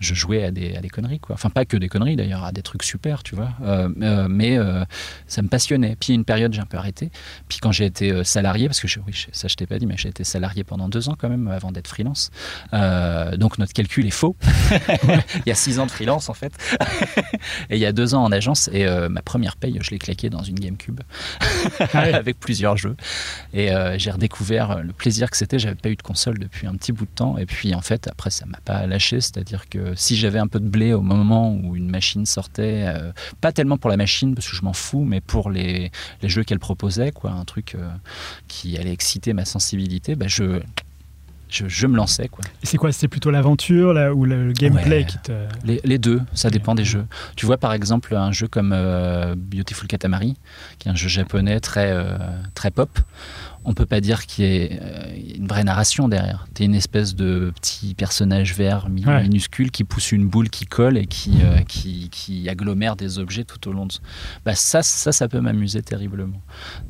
jouais à des, conneries. Quoi. Enfin, pas que des conneries d'ailleurs, à des trucs super, tu vois. Euh, euh, mais euh, ça me passionnait. Puis, une période, j'ai un peu arrêté. Puis, quand j'ai été salarié, parce que ça, je t'ai pas dit, mais j'ai été salarié pendant deux ans quand même avant d'être freelance. Donc, notre calcul est faux. il y a six ans de freelance, en fait. et il y a deux ans en agence. Et ma première paye, je l'ai claquée dans une GameCube avec plusieurs jeux. Et euh, j'ai redécouvert euh, le plaisir que c'était. J'avais pas eu de console depuis un petit bout de temps. Et puis en fait, après, ça m'a pas lâché. C'est-à-dire que si j'avais un peu de blé au moment où une machine sortait, euh, pas tellement pour la machine parce que je m'en fous, mais pour les, les jeux qu'elle proposait, quoi, un truc euh, qui allait exciter ma sensibilité, bah, je, je, je me lançais. Quoi. Et c'est quoi C'est plutôt l'aventure là, ou le gameplay Ouais. qui te. Les, les deux, ça dépend des jeux. Tu vois par exemple un jeu comme euh, Beautiful Katamari, qui est un jeu japonais très, euh, très pop. On peut pas dire qu'il y ait euh, une vraie narration derrière. T'es une espèce de petit personnage vert Ouais. minuscule qui pousse une boule qui colle et qui, euh, qui, qui agglomère des objets tout au long de. Bah ça, ça, ça peut m'amuser terriblement.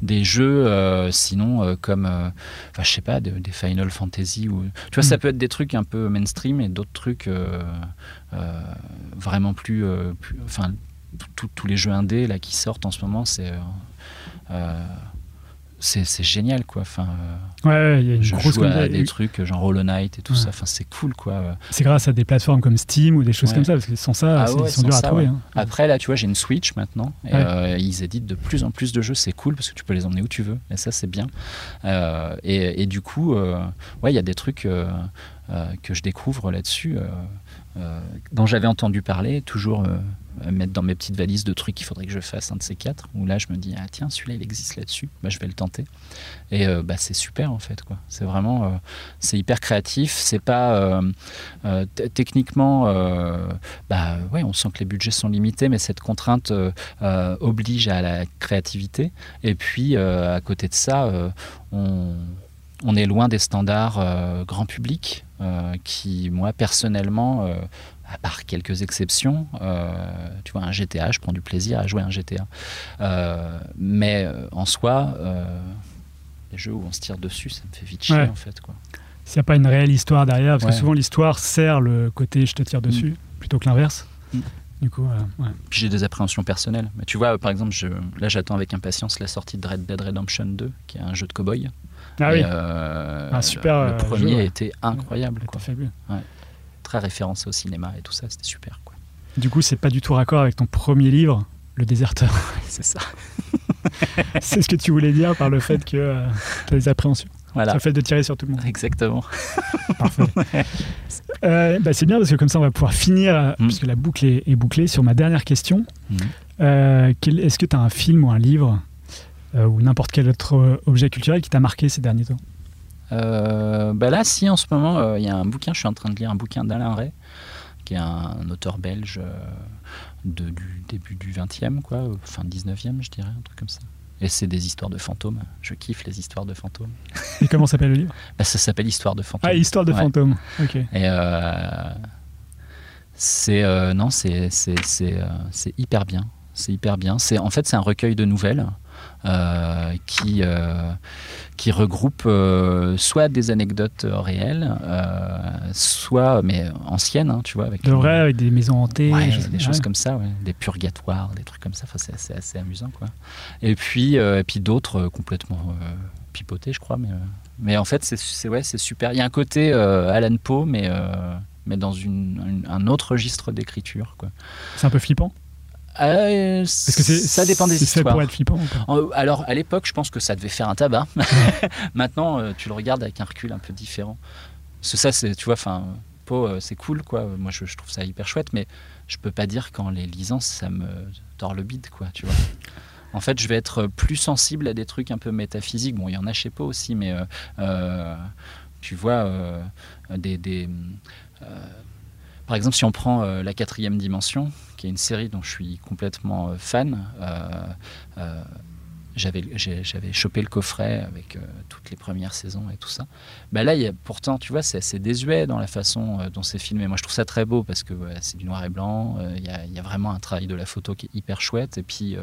Des jeux, euh, sinon euh, comme, enfin je sais pas, de- des Final Fantasy ou, tu vois, ça Mm. peut être des trucs un peu mainstream et d'autres trucs. vraiment plus, enfin tous les jeux indés là qui sortent en ce moment c'est c'est génial quoi enfin euh, Ouais, il y a une je grosse joue à des trucs genre Hollow Knight et tout Ouais. ça enfin c'est cool quoi euh. C'est grâce à des plateformes comme Steam ou des choses Ouais. comme ça, parce que sans ça, Ah ils sont durs à trouver. hein. après là tu vois j'ai une Switch maintenant et euh, ils éditent de plus en plus de jeux c'est cool parce que tu peux les emmener où tu veux et ça c'est bien Euh, et, et du coup euh, ouais il y a des trucs euh, euh, que je découvre là-dessus euh, euh, dont j'avais entendu parler toujours euh, euh, mettre dans mes petites valises de trucs qu'il faudrait que je fasse un de ces quatre. Où là je me dis ah tiens celui-là il existe là-dessus. Bah, je vais le tenter. Et euh, bah, c'est super en fait quoi. C'est vraiment euh, c'est hyper créatif. C'est pas euh, euh, techniquement euh, bah ouais on sent que les budgets sont limités mais cette contrainte euh, euh, oblige à la créativité. Et puis euh, à côté de ça euh, on on est loin des standards euh, grand public euh, qui, moi, personnellement, euh, à part quelques exceptions, euh, tu vois, un GTA, je prends du plaisir à jouer à un GTA. Mais en soi, les jeux où on se tire dessus, ça me fait vite chier, Ouais. en fait. S'il n'y a pas une réelle histoire derrière, parce Ouais. que souvent l'histoire sert le côté je te tire dessus, plutôt que l'inverse. Mm. Du coup, ouais. Puis j'ai des appréhensions personnelles. Mais tu vois, par exemple, je, là j'attends avec impatience la sortie de Red Dead Redemption 2, qui est un jeu de cow-boy. Ah oui, euh, Un super, Le euh, premier jeu, ouais. était incroyable, quoi. fabuleux. Très référencé au cinéma et tout ça, c'était super, quoi. Du coup, c'est pas du tout raccord avec ton premier livre, Le Déserteur. C'est ça. c'est ce que tu voulais dire par le fait que tu as des appréhensions. Voilà. Sur le fait de tirer sur tout le monde. Exactement. Parfait. Euh, bah, c'est bien parce que comme ça, on va pouvoir finir, euh, Mm. puisque la boucle est, est bouclée, sur ma dernière question. Euh, quel- Est-ce que tu as un film ou un livre euh, ou n'importe quel autre euh, objet culturel qui t'a marqué ces derniers temps Euh, bah là, si, en ce moment, euh, il y a un bouquin, je suis en train de lire un bouquin d'Alain Ray, qui est un, auteur belge euh, de- du début du 20e, quoi, euh, fin 19e, je dirais, un truc comme ça. Et c'est des histoires de fantômes. Je kiffe les histoires de fantômes. Et comment s'appelle le livre? Bah, ça s'appelle Histoire de fantômes. Ah, Histoire de Ouais. fantômes. Ok. Et euh, c'est euh, non, c'est c'est c'est euh, c'est hyper bien. C'est hyper bien. C'est en fait c'est un recueil de nouvelles euh, qui euh, qui regroupe euh, soit des anecdotes euh, réelles, euh, soit mais anciennes, hein, tu vois, avec De vrai, avec des maisons hantées. Ouais, des choses comme ça, ouais. des purgatoires, des trucs comme ça. Enfin, c'est assez, assez amusant, quoi. Et puis, euh, et puis d'autres euh, complètement euh, pipotés, je crois. Mais, euh, mais en fait, c'est, ouais, super. Il y a un côté euh, Alan Poe, mais euh, mais dans une, une- un autre registre d'écriture. C'est un peu flippant. Euh, Parce que ça dépend des c'est fait histoires. pour être flippant Alors, à l'époque, je pense que ça devait faire un tabac. Maintenant, euh, tu le regardes avec un recul un peu différent. Parce que ça, c'est, tu vois, enfin, Poe, euh, c'est cool, quoi. Moi, je, je trouve ça hyper chouette, mais je peux pas dire qu'en les lisant, ça me tord le bide, quoi, tu vois. En fait, je vais être plus sensible à des trucs un peu métaphysiques. Bon, il y en a chez Poe aussi, mais euh, euh, tu vois, des. des, par exemple, si on prend euh, La quatrième dimension, qui est une série dont je suis complètement euh, fan, euh, euh, j'avais chopé le coffret avec toutes les premières saisons et tout ça. Bah là, y a, pourtant, tu vois, c'est assez désuet dans la façon dont c'est filmé. Moi, je trouve ça très beau parce que c'est du noir et blanc. Il y, y a vraiment un travail de la photo qui est hyper chouette. Et puis,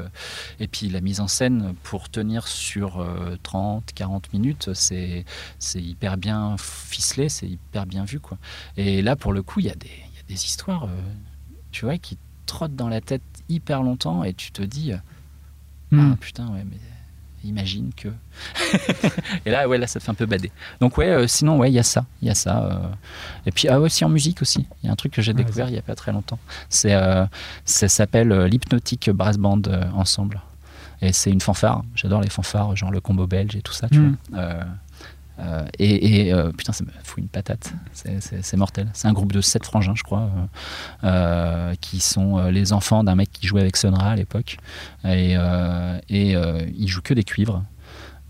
et puis la mise en scène, pour tenir sur euh, 30, 40 minutes, c'est hyper bien ficelé, c'est hyper bien vu. Quoi. Et là, pour le coup, il y, a des- des histoires, euh, tu vois, qui trottent dans la tête hyper longtemps et tu te dis. euh, Hmm. ah putain, ouais, mais imagine que. et là, ouais, là, ça te fait un peu bader. Donc, ouais, euh, sinon, ouais, il y a ça. Il y a ça. euh. Et puis, ah ouais, si en musique aussi. Il y a un truc que j'ai Ouais, découvert il n'y a pas très longtemps. C'est, euh, ça s'appelle l'Hypnotic Brass Band Ensemble. Et c'est une fanfare. J'adore les fanfares, genre le combo belge et tout ça, tu Mm. vois. Euh, et et, euh, putain, ça me fout une patate. C'est- mortel. C'est un groupe de sept frangins, je crois, euh, qui sont les enfants d'un mec qui jouait avec Sonra à l'époque. Et, et ils jouent que des cuivres.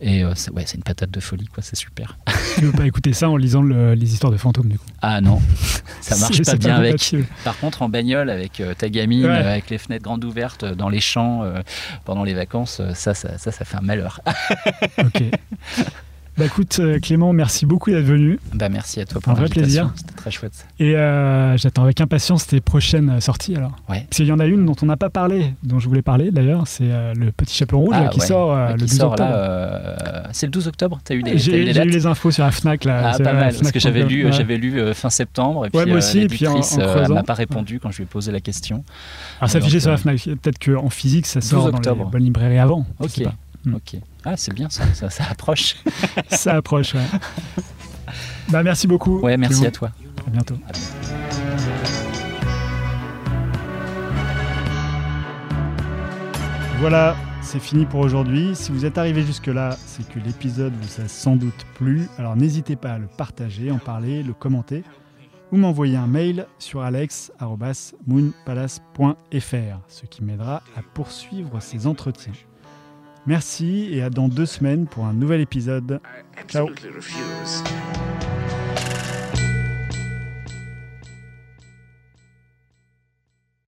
Et euh, c'est ouais, c'est une patate de folie, quoi. C'est super. Tu veux pas écouter ça en lisant le- les histoires de fantômes, du coup? Ah non, ça marche pas bien avec. Par contre, en bagnole, avec euh, ta gamine, Ouais. euh, avec les fenêtres grandes ouvertes, dans les champs, pendant les vacances, ça, ça, ça, ça fait un malheur. Ok. Bah écoute, euh, Clément, merci beaucoup d'être venu. bah merci à toi pour Un vrai plaisir. C'était très chouette. Et euh, j'attends avec impatience tes prochaines euh, sorties alors. Ouais. Parce qu'il y en a une dont on n'a pas parlé, dont je voulais parler d'ailleurs, c'est euh, le Petit Chaperon Rouge Ah, là, qui ouais. sort euh, le qui 12 sort octobre. c'est le 12 octobre. T'as eu eu J'ai eu les infos sur la Fnac là. Ah, pas mal, parce que j'avais lu, ouais. j'avais lu fin septembre, et puis moi aussi, et puis en- en m'a pas répondu quand je lui ai posé la question. Alors affiché sur la Fnac. Peut-être qu'en physique ça sort 12 dans les bonnes librairies avant. Ok, Hmm. ok. Ah, c'est bien ça, ça, ça approche. Ça approche. Ouais. bah merci beaucoup. Ouais, merci à toi. À bientôt. À bientôt. Voilà, c'est fini pour aujourd'hui. Si vous êtes arrivé jusque-là, c'est que l'épisode vous a sans doute plu. Alors n'hésitez pas à le partager, en parler, le commenter ou m'envoyer un mail sur alex.moonpalace.fr, ce qui m'aidera à poursuivre ces entretiens. Merci et à dans deux semaines pour un nouvel épisode. Ciao.